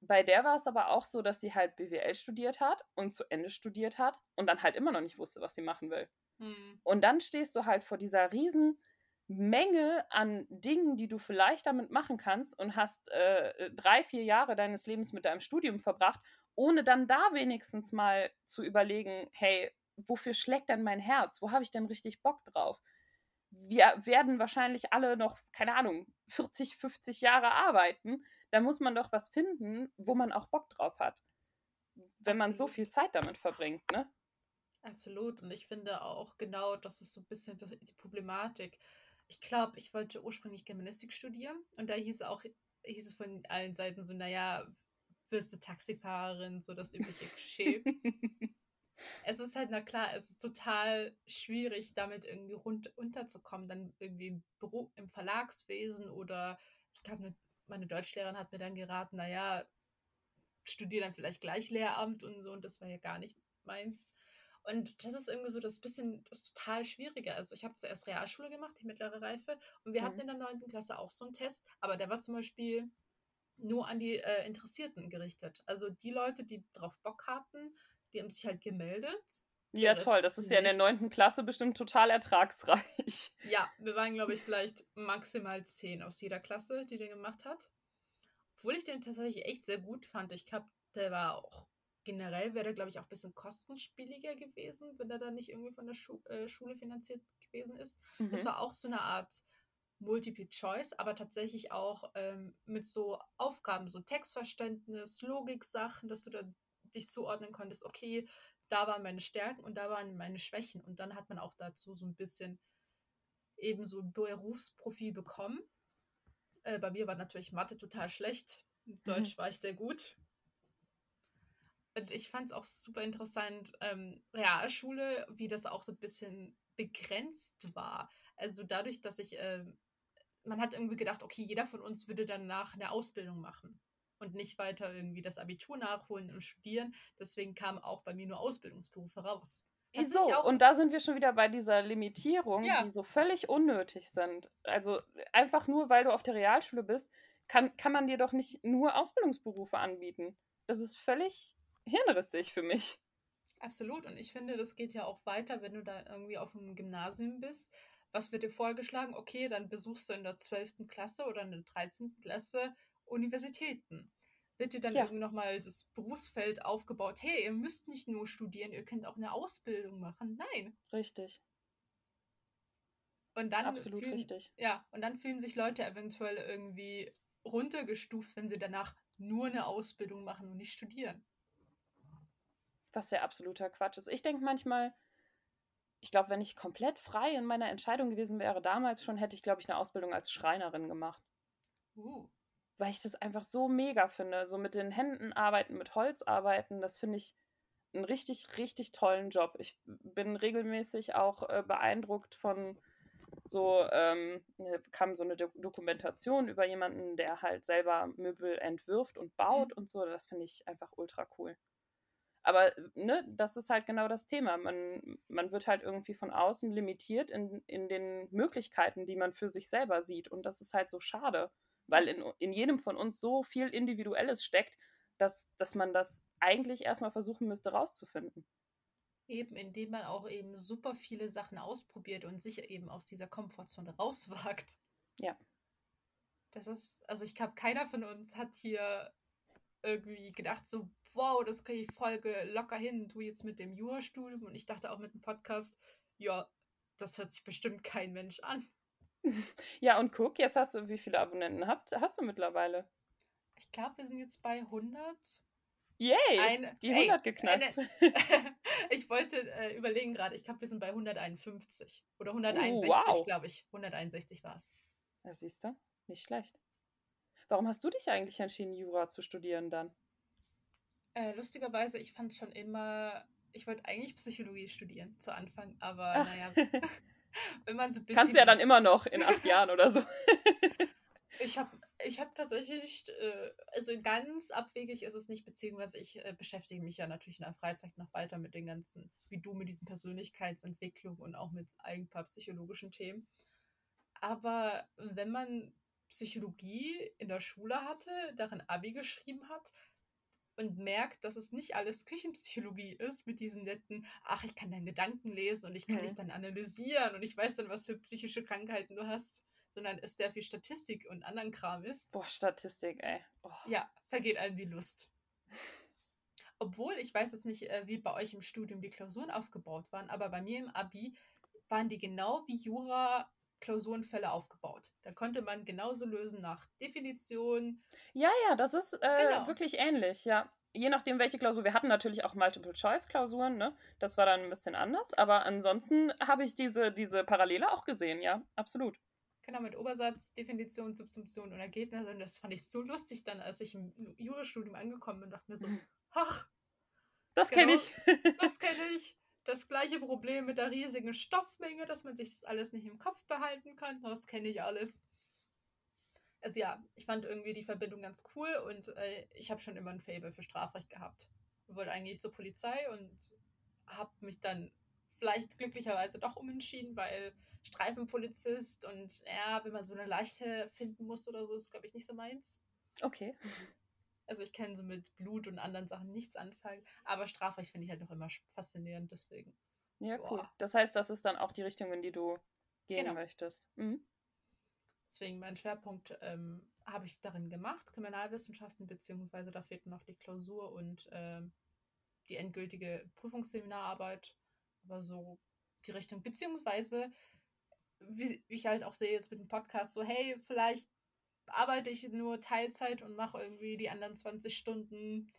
bei der war es aber auch so, dass sie halt BWL studiert hat und zu Ende studiert hat und dann halt immer noch nicht wusste, was sie machen will. Hm. Und dann stehst du halt vor dieser riesen Menge an Dingen, die du vielleicht damit machen kannst und hast äh, drei, vier Jahre deines Lebens mit deinem Studium verbracht, ohne dann da wenigstens mal zu überlegen, hey, wofür schlägt denn mein Herz? Wo habe ich denn richtig Bock drauf? Wir werden wahrscheinlich alle noch, keine Ahnung, 40, 50 Jahre arbeiten da muss man doch was finden, wo man auch Bock drauf hat. Wenn Absolut. man so viel Zeit damit verbringt, ne? Absolut. Und ich finde auch genau, das ist so ein bisschen die Problematik. Ich glaube, ich wollte ursprünglich Germanistik studieren und da hieß, auch, hieß es von allen Seiten so, naja, wirst du Taxifahrerin, so das übliche Klischee. (laughs) es ist halt, na klar, es ist total schwierig, damit irgendwie rund unterzukommen, dann irgendwie im, Büro, im Verlagswesen oder ich glaube, eine meine Deutschlehrerin hat mir dann geraten, naja, studiere dann vielleicht gleich Lehramt und so und das war ja gar nicht meins. Und das ist irgendwie so das bisschen, das total Schwierige. Also ich habe zuerst Realschule gemacht, die mittlere Reife, und wir mhm. hatten in der neunten Klasse auch so einen Test, aber der war zum Beispiel nur an die äh, Interessierten gerichtet. Also die Leute, die drauf Bock hatten, die haben sich halt gemeldet ja, toll. Das ist nicht. ja in der neunten Klasse bestimmt total ertragsreich. (laughs) Ja, wir waren, glaube ich, vielleicht maximal zehn aus jeder Klasse, die den gemacht hat. Obwohl ich den tatsächlich echt sehr gut fand. Ich glaube, der war auch generell, wäre der, glaube ich, auch ein bisschen kostenspieliger gewesen, wenn der dann nicht irgendwie von der Schu äh, Schule finanziert gewesen ist. Mhm. Das war auch so eine Art Multiple Choice, aber tatsächlich auch ähm, mit so Aufgaben, so Textverständnis, Logik-Sachen, dass du da dich zuordnen konntest, okay, da waren meine Stärken und da waren meine Schwächen. Und dann hat man auch dazu so ein bisschen eben so ein Berufsprofil bekommen. Äh, bei mir war natürlich Mathe total schlecht. Deutsch mhm. war ich sehr gut. Und ich fand es auch super interessant, ähm, Realschule, wie das auch so ein bisschen begrenzt war. Also dadurch, dass ich, äh, man hat irgendwie gedacht, okay, jeder von uns würde danach eine Ausbildung machen und nicht weiter irgendwie das Abitur nachholen und studieren. Deswegen kamen auch bei mir nur Ausbildungsberufe raus. so, und da sind wir schon wieder bei dieser Limitierung, ja. die so völlig unnötig sind. Also einfach nur, weil du auf der Realschule bist, kann, kann man dir doch nicht nur Ausbildungsberufe anbieten. Das ist völlig hirnrissig für mich. Absolut. Und ich finde, das geht ja auch weiter, wenn du da irgendwie auf einem Gymnasium bist. Was wird dir vorgeschlagen? Okay, dann besuchst du in der 12. Klasse oder in der 13. Klasse Universitäten. Wird dir dann ja. irgendwie nochmal das Berufsfeld aufgebaut? Hey, ihr müsst nicht nur studieren, ihr könnt auch eine Ausbildung machen. Nein. Richtig. Und dann Absolut fühlen, richtig. Ja, und dann fühlen sich Leute eventuell irgendwie runtergestuft, wenn sie danach nur eine Ausbildung machen und nicht studieren. Was ja absoluter Quatsch ist. Ich denke manchmal, ich glaube, wenn ich komplett frei in meiner Entscheidung gewesen wäre, damals schon, hätte ich, glaube ich, eine Ausbildung als Schreinerin gemacht. Uh. Weil ich das einfach so mega finde. So mit den Händen arbeiten, mit Holz arbeiten, das finde ich einen richtig, richtig tollen Job. Ich bin regelmäßig auch äh, beeindruckt von so, ähm, ne, kam so eine Do Dokumentation über jemanden, der halt selber Möbel entwirft und baut mhm. und so. Das finde ich einfach ultra cool. Aber ne, das ist halt genau das Thema. Man, man wird halt irgendwie von außen limitiert in, in den Möglichkeiten, die man für sich selber sieht. Und das ist halt so schade, weil in, in jedem von uns so viel Individuelles steckt, dass, dass man das eigentlich erstmal versuchen müsste rauszufinden. Eben, indem man auch eben super viele Sachen ausprobiert und sich eben aus dieser Komfortzone (laughs) rauswagt. Ja. Das ist, also ich glaube, keiner von uns hat hier irgendwie gedacht, so, wow, das kriege ich voll locker hin, du jetzt mit dem Jurastudium und ich dachte auch mit dem Podcast, ja, das hört sich bestimmt kein Mensch an. Ja, und guck, jetzt hast du, wie viele Abonnenten habt, hast du mittlerweile? Ich glaube, wir sind jetzt bei 100. Yay! Eine, die 100 ey, geknackt. Eine, (laughs) ich wollte äh, überlegen gerade, ich glaube, wir sind bei 151 oder 161, oh, wow. glaube ich. 161 war es. Ja, siehst du, nicht schlecht. Warum hast du dich eigentlich entschieden, Jura zu studieren dann? Äh, lustigerweise, ich fand schon immer, ich wollte eigentlich Psychologie studieren zu Anfang, aber Ach. naja, (laughs) wenn man so ein bisschen. Kannst du ja dann immer noch in acht Jahren oder so. (laughs) ich habe ich hab tatsächlich nicht, äh, also ganz abwegig ist es nicht, beziehungsweise ich äh, beschäftige mich ja natürlich in der Freizeit noch weiter mit den ganzen, wie du, mit diesen Persönlichkeitsentwicklung und auch mit ein paar psychologischen Themen. Aber wenn man Psychologie in der Schule hatte, darin Abi geschrieben hat, und merkt, dass es nicht alles Küchenpsychologie ist mit diesem netten, ach, ich kann deinen Gedanken lesen und ich kann mhm. dich dann analysieren und ich weiß dann, was für psychische Krankheiten du hast, sondern es sehr viel Statistik und anderen Kram ist. Boah, Statistik, ey. Oh. Ja, vergeht einem wie Lust. Obwohl, ich weiß jetzt nicht, äh, wie bei euch im Studium die Klausuren aufgebaut waren, aber bei mir im Abi waren die genau wie Jura Klausurenfälle aufgebaut. Da konnte man genauso lösen nach Definition. Ja, ja, das ist äh, genau. wirklich ähnlich, ja. Je nachdem, welche Klausur. Wir hatten natürlich auch Multiple-Choice-Klausuren, ne? Das war dann ein bisschen anders. Aber ansonsten habe ich diese, diese Parallele auch gesehen, ja, absolut. Genau, mit Obersatz, Definition, Subsumption und Ergebnis. Und das fand ich so lustig dann, als ich im Jurastudium angekommen bin, und dachte mir so, mhm. ach. Das genau, kenne ich. das kenne ich das gleiche Problem mit der riesigen Stoffmenge, dass man sich das alles nicht im Kopf behalten kann. Das kenne ich alles. Also ja, ich fand irgendwie die Verbindung ganz cool und äh, ich habe schon immer ein Fable für Strafrecht gehabt. Ich wollte eigentlich zur Polizei und habe mich dann vielleicht glücklicherweise doch umentschieden, weil Streifenpolizist und ja, wenn man so eine Leiche finden muss oder so, ist glaube ich nicht so meins. Okay. Also ich kann so mit Blut und anderen Sachen nichts anfangen, aber Strafrecht finde ich halt noch immer faszinierend, deswegen. Ja, Boah. cool. Das heißt, das ist dann auch die Richtung, in die du gehen genau. möchtest. Mhm. Deswegen mein Schwerpunkt ähm, habe ich darin gemacht, Kriminalwissenschaften, beziehungsweise da fehlt noch die Klausur und ähm, die endgültige Prüfungsseminararbeit. Aber so die Richtung, beziehungsweise wie, wie ich halt auch sehe jetzt mit dem Podcast, so hey, vielleicht arbeite ich nur Teilzeit und mache irgendwie die anderen 20 Stunden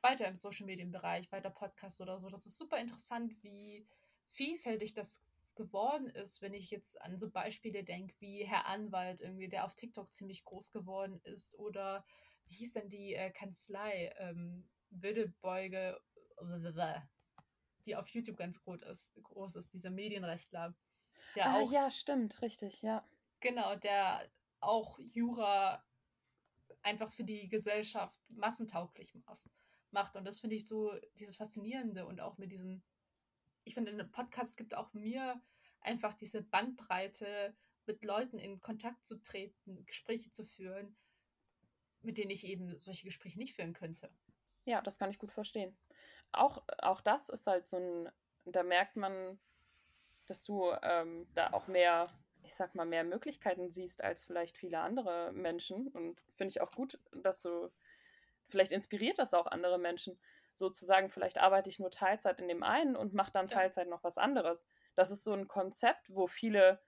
weiter im Social Medien Bereich, weiter Podcast oder so. Das ist super interessant, wie vielfältig das geworden ist, wenn ich jetzt an so Beispiele denke, wie Herr Anwalt irgendwie, der auf TikTok ziemlich groß geworden ist oder wie hieß denn die äh, Kanzlei, ähm, Wildebeuge, die auf YouTube ganz groß ist, groß ist dieser Medienrechtler. Der ah, auch, ja, stimmt, richtig, ja. Genau, der auch Jura einfach für die Gesellschaft massentauglich macht. Und das finde ich so dieses Faszinierende und auch mit diesem ich finde, ein Podcast gibt auch mir einfach diese Bandbreite, mit Leuten in Kontakt zu treten, Gespräche zu führen, mit denen ich eben solche Gespräche nicht führen könnte. Ja, das kann ich gut verstehen. Auch, auch das ist halt so ein, da merkt man, dass du ähm, da auch mehr, ich sag mal, mehr Möglichkeiten siehst als vielleicht viele andere Menschen. Und finde ich auch gut, dass du, vielleicht inspiriert das auch andere Menschen, sozusagen, vielleicht arbeite ich nur Teilzeit in dem einen und mache dann Teilzeit noch was anderes. Das ist so ein Konzept, wo viele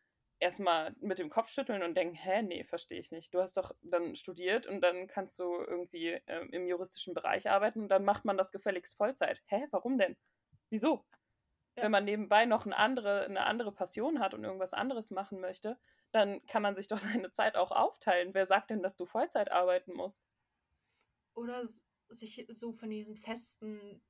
erstmal mit dem Kopf schütteln und denken, hä, nee, verstehe ich nicht. Du hast doch dann studiert und dann kannst du irgendwie äh, im juristischen Bereich arbeiten und dann macht man das gefälligst Vollzeit. Hä, warum denn? Wieso? Ja. Wenn man nebenbei noch eine andere, eine andere Passion hat und irgendwas anderes machen möchte, dann kann man sich doch (laughs) seine Zeit auch aufteilen. Wer sagt denn, dass du Vollzeit arbeiten musst? Oder sich so von diesem festen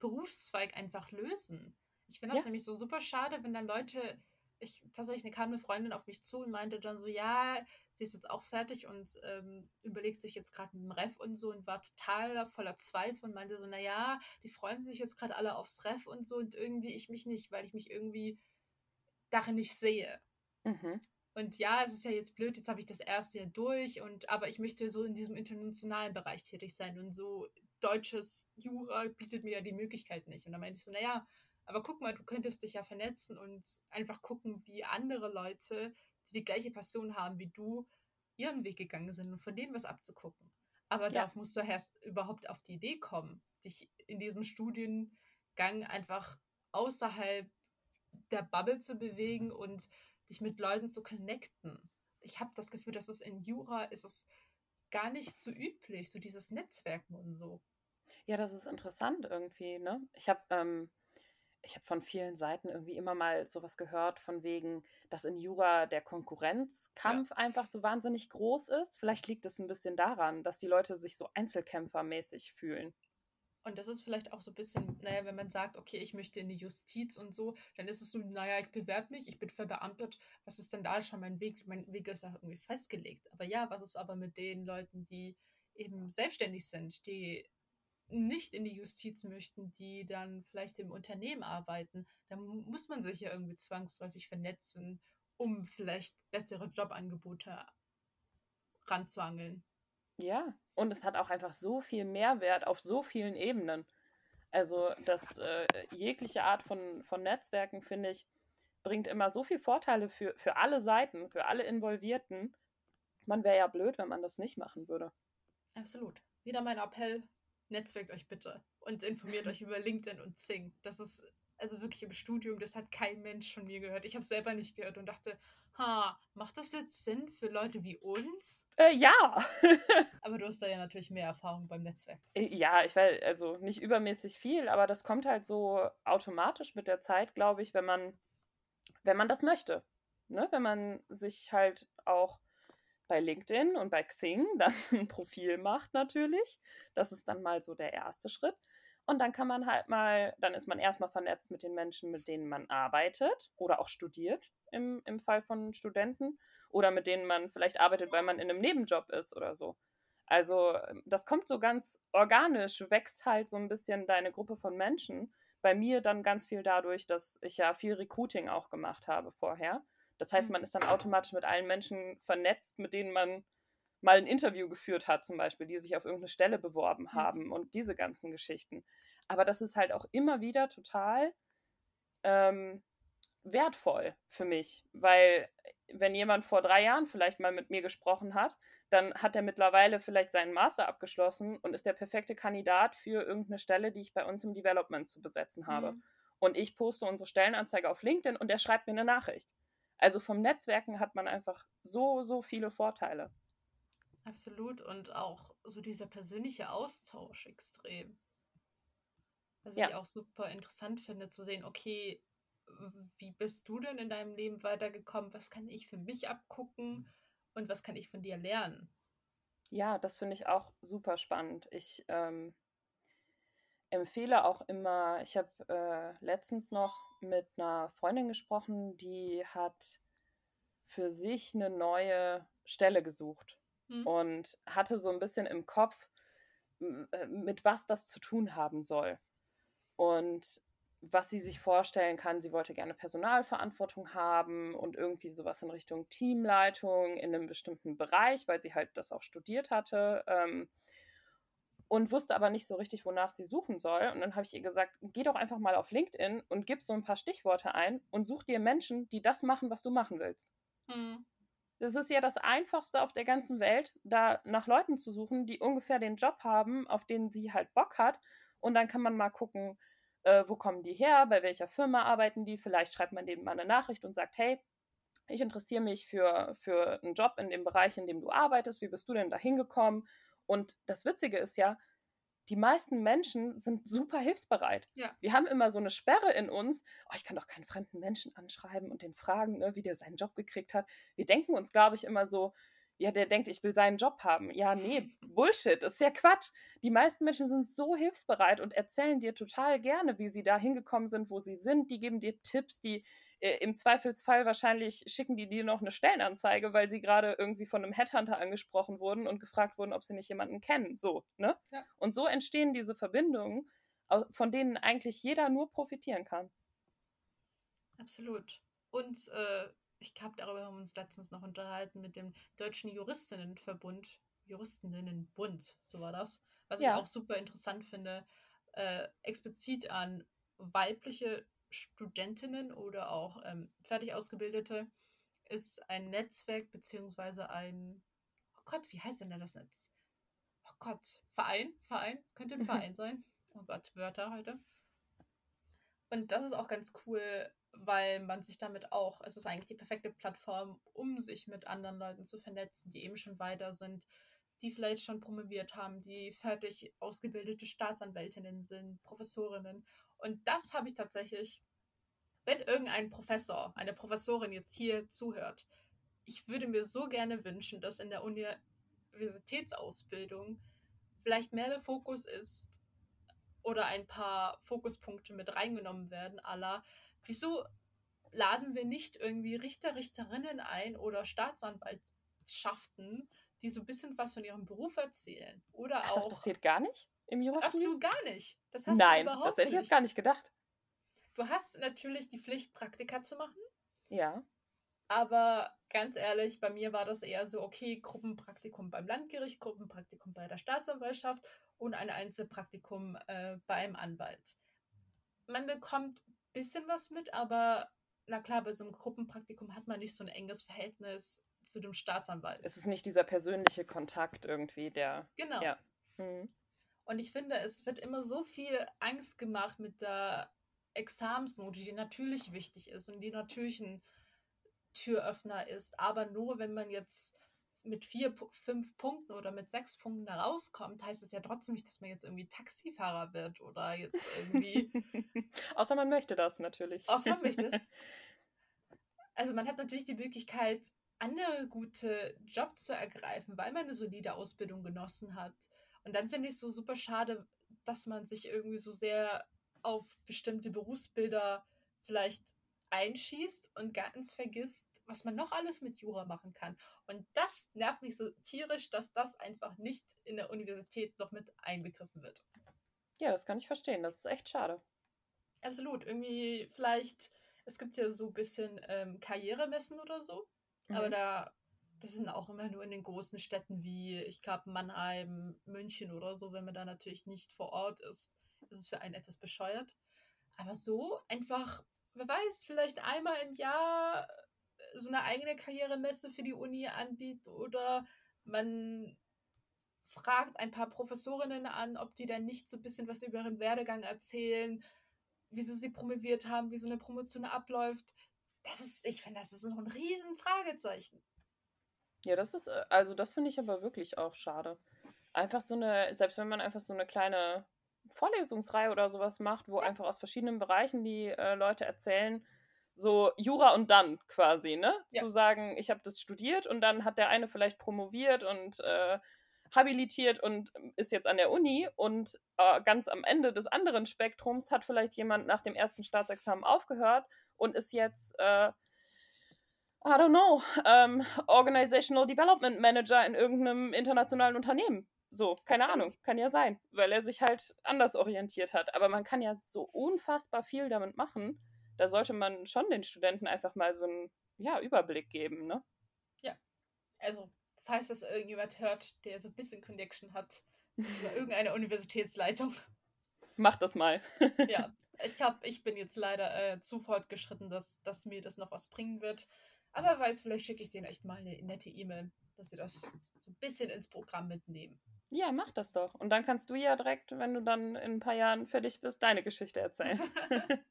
Berufszweig einfach lösen. Ich finde das ja. nämlich so super schade, wenn dann Leute ich tatsächlich kam eine Freundin auf mich zu und meinte dann so, ja, sie ist jetzt auch fertig und ähm, überlegt sich jetzt gerade einen Ref und so und war total voller Zweifel und meinte so, naja, die freuen sich jetzt gerade alle aufs Ref und so und irgendwie ich mich nicht, weil ich mich irgendwie darin nicht sehe. Mhm. Und ja, es ist ja jetzt blöd, jetzt habe ich das erste Jahr durch und aber ich möchte so in diesem internationalen Bereich tätig sein und so deutsches Jura bietet mir ja die Möglichkeit nicht. Und dann meinte ich so, naja, aber guck mal, du könntest dich ja vernetzen und einfach gucken, wie andere Leute, die die gleiche Passion haben wie du, ihren Weg gegangen sind und von denen was abzugucken. Aber ja. darauf musst du erst überhaupt auf die Idee kommen, dich in diesem Studiengang einfach außerhalb der Bubble zu bewegen und dich mit Leuten zu connecten. Ich habe das Gefühl, dass es in Jura ist es gar nicht so üblich, so dieses Netzwerken und so. Ja, das ist interessant irgendwie, ne? Ich habe ähm, ich habe von vielen Seiten irgendwie immer mal sowas gehört, von wegen, dass in Jura der Konkurrenzkampf ja. einfach so wahnsinnig groß ist. Vielleicht liegt es ein bisschen daran, dass die Leute sich so einzelkämpfermäßig fühlen. Und das ist vielleicht auch so ein bisschen, naja, wenn man sagt, okay, ich möchte in die Justiz und so, dann ist es so, naja, ich bewerbe mich, ich bin verbeamtet, was ist denn da schon mein Weg? Mein Weg ist ja irgendwie festgelegt. Aber ja, was ist aber mit den Leuten, die eben selbstständig sind, die nicht in die Justiz möchten, die dann vielleicht im Unternehmen arbeiten, dann muss man sich ja irgendwie zwangsläufig vernetzen, um vielleicht bessere Jobangebote ranzuangeln. Ja, und es hat auch einfach so viel Mehrwert auf so vielen Ebenen. Also, dass äh, jegliche Art von, von Netzwerken, finde ich, bringt immer so viele Vorteile für, für alle Seiten, für alle Involvierten. Man wäre ja blöd, wenn man das nicht machen würde. Absolut. Wieder mein Appell, netzwerkt euch bitte und informiert euch (laughs) über LinkedIn und Zing. Das ist also wirklich im Studium, das hat kein Mensch von mir gehört. Ich habe selber nicht gehört und dachte, ha, macht das jetzt Sinn für Leute wie uns? Äh, ja. (laughs) aber du hast da ja natürlich mehr Erfahrung beim Netzwerk. Äh, ja, ich weiß, also nicht übermäßig viel, aber das kommt halt so automatisch mit der Zeit, glaube ich, wenn man, wenn man das möchte. Ne? Wenn man sich halt auch bei LinkedIn und bei Xing (laughs) dann ein Profil macht natürlich. Das ist dann mal so der erste Schritt. Und dann kann man halt mal, dann ist man erstmal vernetzt mit den Menschen, mit denen man arbeitet oder auch studiert im, im Fall von Studenten oder mit denen man vielleicht arbeitet, weil man in einem Nebenjob ist oder so. Also das kommt so ganz organisch, wächst halt so ein bisschen deine Gruppe von Menschen. Bei mir dann ganz viel dadurch, dass ich ja viel Recruiting auch gemacht habe vorher das heißt, man mhm. ist dann automatisch mit allen Menschen vernetzt, mit denen man mal ein Interview geführt hat, zum Beispiel, die sich auf irgendeine Stelle beworben haben und diese ganzen Geschichten. Aber das ist halt auch immer wieder total ähm, wertvoll für mich, weil wenn jemand vor drei Jahren vielleicht mal mit mir gesprochen hat, dann hat er mittlerweile vielleicht seinen Master abgeschlossen und ist der perfekte Kandidat für irgendeine Stelle, die ich bei uns im Development zu besetzen habe. Mhm. Und ich poste unsere Stellenanzeige auf LinkedIn und er schreibt mir eine Nachricht. Also vom Netzwerken hat man einfach so, so viele Vorteile. Absolut. Und auch so dieser persönliche Austausch extrem. Was ja. ich auch super interessant finde, zu sehen, okay, wie bist du denn in deinem Leben weitergekommen? Was kann ich für mich abgucken? Und was kann ich von dir lernen? Ja, das finde ich auch super spannend. Ich ähm, empfehle auch immer, ich habe äh, letztens noch mit einer Freundin gesprochen, die hat für sich eine neue Stelle gesucht hm. und hatte so ein bisschen im Kopf, äh, mit was das zu tun haben soll. Und was sie sich vorstellen kann. Sie wollte gerne Personalverantwortung haben und irgendwie sowas in Richtung Teamleitung in einem bestimmten Bereich, weil sie halt das auch studiert hatte. Ähm, und wusste aber nicht so richtig, wonach sie suchen soll. Und dann habe ich ihr gesagt, geh doch einfach mal auf LinkedIn und gib so ein paar Stichworte ein und such dir Menschen, die das machen, was du machen willst. Mhm. Das ist ja das Einfachste auf der ganzen Welt, da nach Leuten zu suchen, die ungefähr den Job haben, auf den sie halt Bock hat. Und dann kann man mal gucken, äh, wo kommen die her, bei welcher Firma arbeiten die. Vielleicht schreibt man denen mal eine Nachricht und sagt, hey, ich interessiere mich für, für einen Job in dem Bereich, in dem du arbeitest. Wie bist du denn da hingekommen? Und das Witzige ist ja, die meisten Menschen sind super hilfsbereit. Ja. Wir haben immer so eine Sperre in uns. Oh, ich kann doch keinen fremden Menschen anschreiben und den fragen, ne, wie der seinen Job gekriegt hat. Wir denken uns, glaube ich, immer so, ja, der denkt, ich will seinen Job haben. Ja, nee, (laughs) Bullshit, das ist ja Quatsch. Die meisten Menschen sind so hilfsbereit und erzählen dir total gerne, wie sie da hingekommen sind, wo sie sind. Die geben dir Tipps, die äh, im Zweifelsfall wahrscheinlich schicken die dir noch eine Stellenanzeige, weil sie gerade irgendwie von einem Headhunter angesprochen wurden und gefragt wurden, ob sie nicht jemanden kennen. So, ne? Ja. Und so entstehen diese Verbindungen, von denen eigentlich jeder nur profitieren kann. Absolut. Und äh, ich glaube, darüber haben wir uns letztens noch unterhalten mit dem Deutschen Juristinnenverbund, Juristinnenbund, so war das. Was ja. ich auch super interessant finde, äh, explizit an weibliche Studentinnen oder auch ähm, fertig ausgebildete, ist ein Netzwerk beziehungsweise ein, oh Gott, wie heißt denn da das Netz? Oh Gott, Verein, Verein, könnte ein mhm. Verein sein. Oh Gott, Wörter heute. Und das ist auch ganz cool, weil man sich damit auch, es ist eigentlich die perfekte Plattform, um sich mit anderen Leuten zu vernetzen, die eben schon weiter sind, die vielleicht schon promoviert haben, die fertig ausgebildete Staatsanwältinnen sind, Professorinnen. Und das habe ich tatsächlich, wenn irgendein Professor, eine Professorin jetzt hier zuhört, ich würde mir so gerne wünschen, dass in der Universitätsausbildung vielleicht mehr der Fokus ist oder ein paar Fokuspunkte mit reingenommen werden, aller wieso laden wir nicht irgendwie Richter, Richterinnen ein oder Staatsanwaltschaften, die so ein bisschen was von ihrem Beruf erzählen? Oder Ach, auch. Das passiert gar nicht im Jura? Absolut gar nicht. Das hast Nein, du überhaupt das hätte ich jetzt gar nicht gedacht. Du hast natürlich die Pflicht, Praktika zu machen. Ja. Aber ganz ehrlich, bei mir war das eher so, okay, Gruppenpraktikum beim Landgericht, Gruppenpraktikum bei der Staatsanwaltschaft und ein Einzelpraktikum äh, bei einem Anwalt. Man bekommt bisschen was mit, aber na klar, bei so einem Gruppenpraktikum hat man nicht so ein enges Verhältnis zu dem Staatsanwalt. Es ist nicht dieser persönliche Kontakt irgendwie, der. Genau. Ja. Mhm. Und ich finde, es wird immer so viel Angst gemacht mit der Examensnote, die natürlich wichtig ist und die natürlich ein Türöffner ist, aber nur wenn man jetzt mit vier, fünf Punkten oder mit sechs Punkten da rauskommt, heißt es ja trotzdem nicht, dass man jetzt irgendwie Taxifahrer wird oder jetzt irgendwie. (laughs) Außer man möchte das natürlich. Außer man möchte es. (laughs) Also man hat natürlich die Möglichkeit, andere gute Jobs zu ergreifen, weil man eine solide Ausbildung genossen hat. Und dann finde ich es so super schade, dass man sich irgendwie so sehr auf bestimmte Berufsbilder vielleicht einschießt und ganz vergisst, was man noch alles mit Jura machen kann. Und das nervt mich so tierisch, dass das einfach nicht in der Universität noch mit einbegriffen wird. Ja, das kann ich verstehen. Das ist echt schade. Absolut. Irgendwie vielleicht, es gibt ja so ein bisschen ähm, Karrieremessen oder so, mhm. aber da, das sind auch immer nur in den großen Städten wie, ich glaube, Mannheim, München oder so, wenn man da natürlich nicht vor Ort ist, ist es für einen etwas bescheuert. Aber so einfach wer weiß, vielleicht einmal im Jahr äh, so eine eigene Karrieremesse für die Uni anbietet oder man fragt ein paar Professorinnen an, ob die dann nicht so ein bisschen was über ihren Werdegang erzählen, wieso sie promoviert haben, wie so eine Promotion abläuft. Das ist, ich finde, das ist noch ein riesen Fragezeichen. Ja, das ist, äh, also das finde ich aber wirklich auch schade. Einfach so eine, selbst wenn man einfach so eine kleine Vorlesungsreihe oder sowas macht, wo einfach aus verschiedenen Bereichen die äh, Leute erzählen, so Jura und dann quasi, ne? Ja. Zu sagen, ich habe das studiert und dann hat der eine vielleicht promoviert und äh, habilitiert und ist jetzt an der Uni und äh, ganz am Ende des anderen Spektrums hat vielleicht jemand nach dem ersten Staatsexamen aufgehört und ist jetzt, äh, I don't know, ähm, Organizational Development Manager in irgendeinem internationalen Unternehmen. So, keine Absolut. Ahnung, kann ja sein, weil er sich halt anders orientiert hat. Aber man kann ja so unfassbar viel damit machen. Da sollte man schon den Studenten einfach mal so einen ja, Überblick geben, ne? Also, falls das irgendjemand hört, der so ein bisschen Connection hat über irgendeine Universitätsleitung. Mach das mal. Ja, ich glaube, ich bin jetzt leider äh, zu fortgeschritten, dass, dass mir das noch was bringen wird. Aber weiß, vielleicht schicke ich denen echt mal eine nette E-Mail, dass sie das so ein bisschen ins Programm mitnehmen. Ja, mach das doch. Und dann kannst du ja direkt, wenn du dann in ein paar Jahren fertig bist, deine Geschichte erzählen. (laughs) (laughs)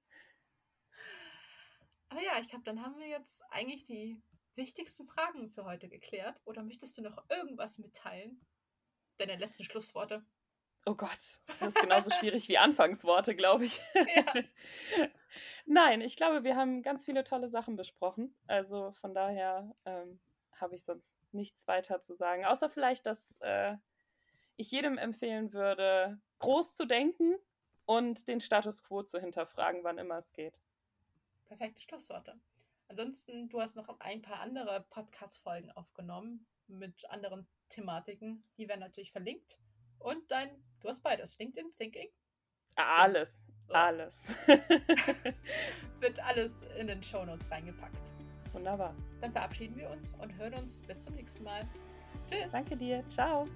Aber ja, ich glaube, dann haben wir jetzt eigentlich die wichtigsten Fragen für heute geklärt. Oder möchtest du noch irgendwas mitteilen? Deine letzten Schlussworte. Oh Gott, das ist genauso schwierig wie Anfangsworte, glaube ich. (laughs) Ja. Nein, ich glaube, wir haben ganz viele tolle Sachen besprochen. Also von daher ähm, habe ich sonst nichts weiter zu sagen. Außer vielleicht, dass äh, ich jedem empfehlen würde, groß zu denken und den Status quo zu hinterfragen, wann immer es geht. Perfekte Schlussworte. Ansonsten, du hast noch ein paar andere Podcast-Folgen aufgenommen mit anderen Thematiken. Die werden natürlich verlinkt. Und dein, du hast beides, LinkedIn, Thinking, Alles, So. alles. (laughs) wird alles in den Shownotes reingepackt. Wunderbar. Dann verabschieden wir uns und hören uns bis zum nächsten Mal. Tschüss. Danke dir. Ciao.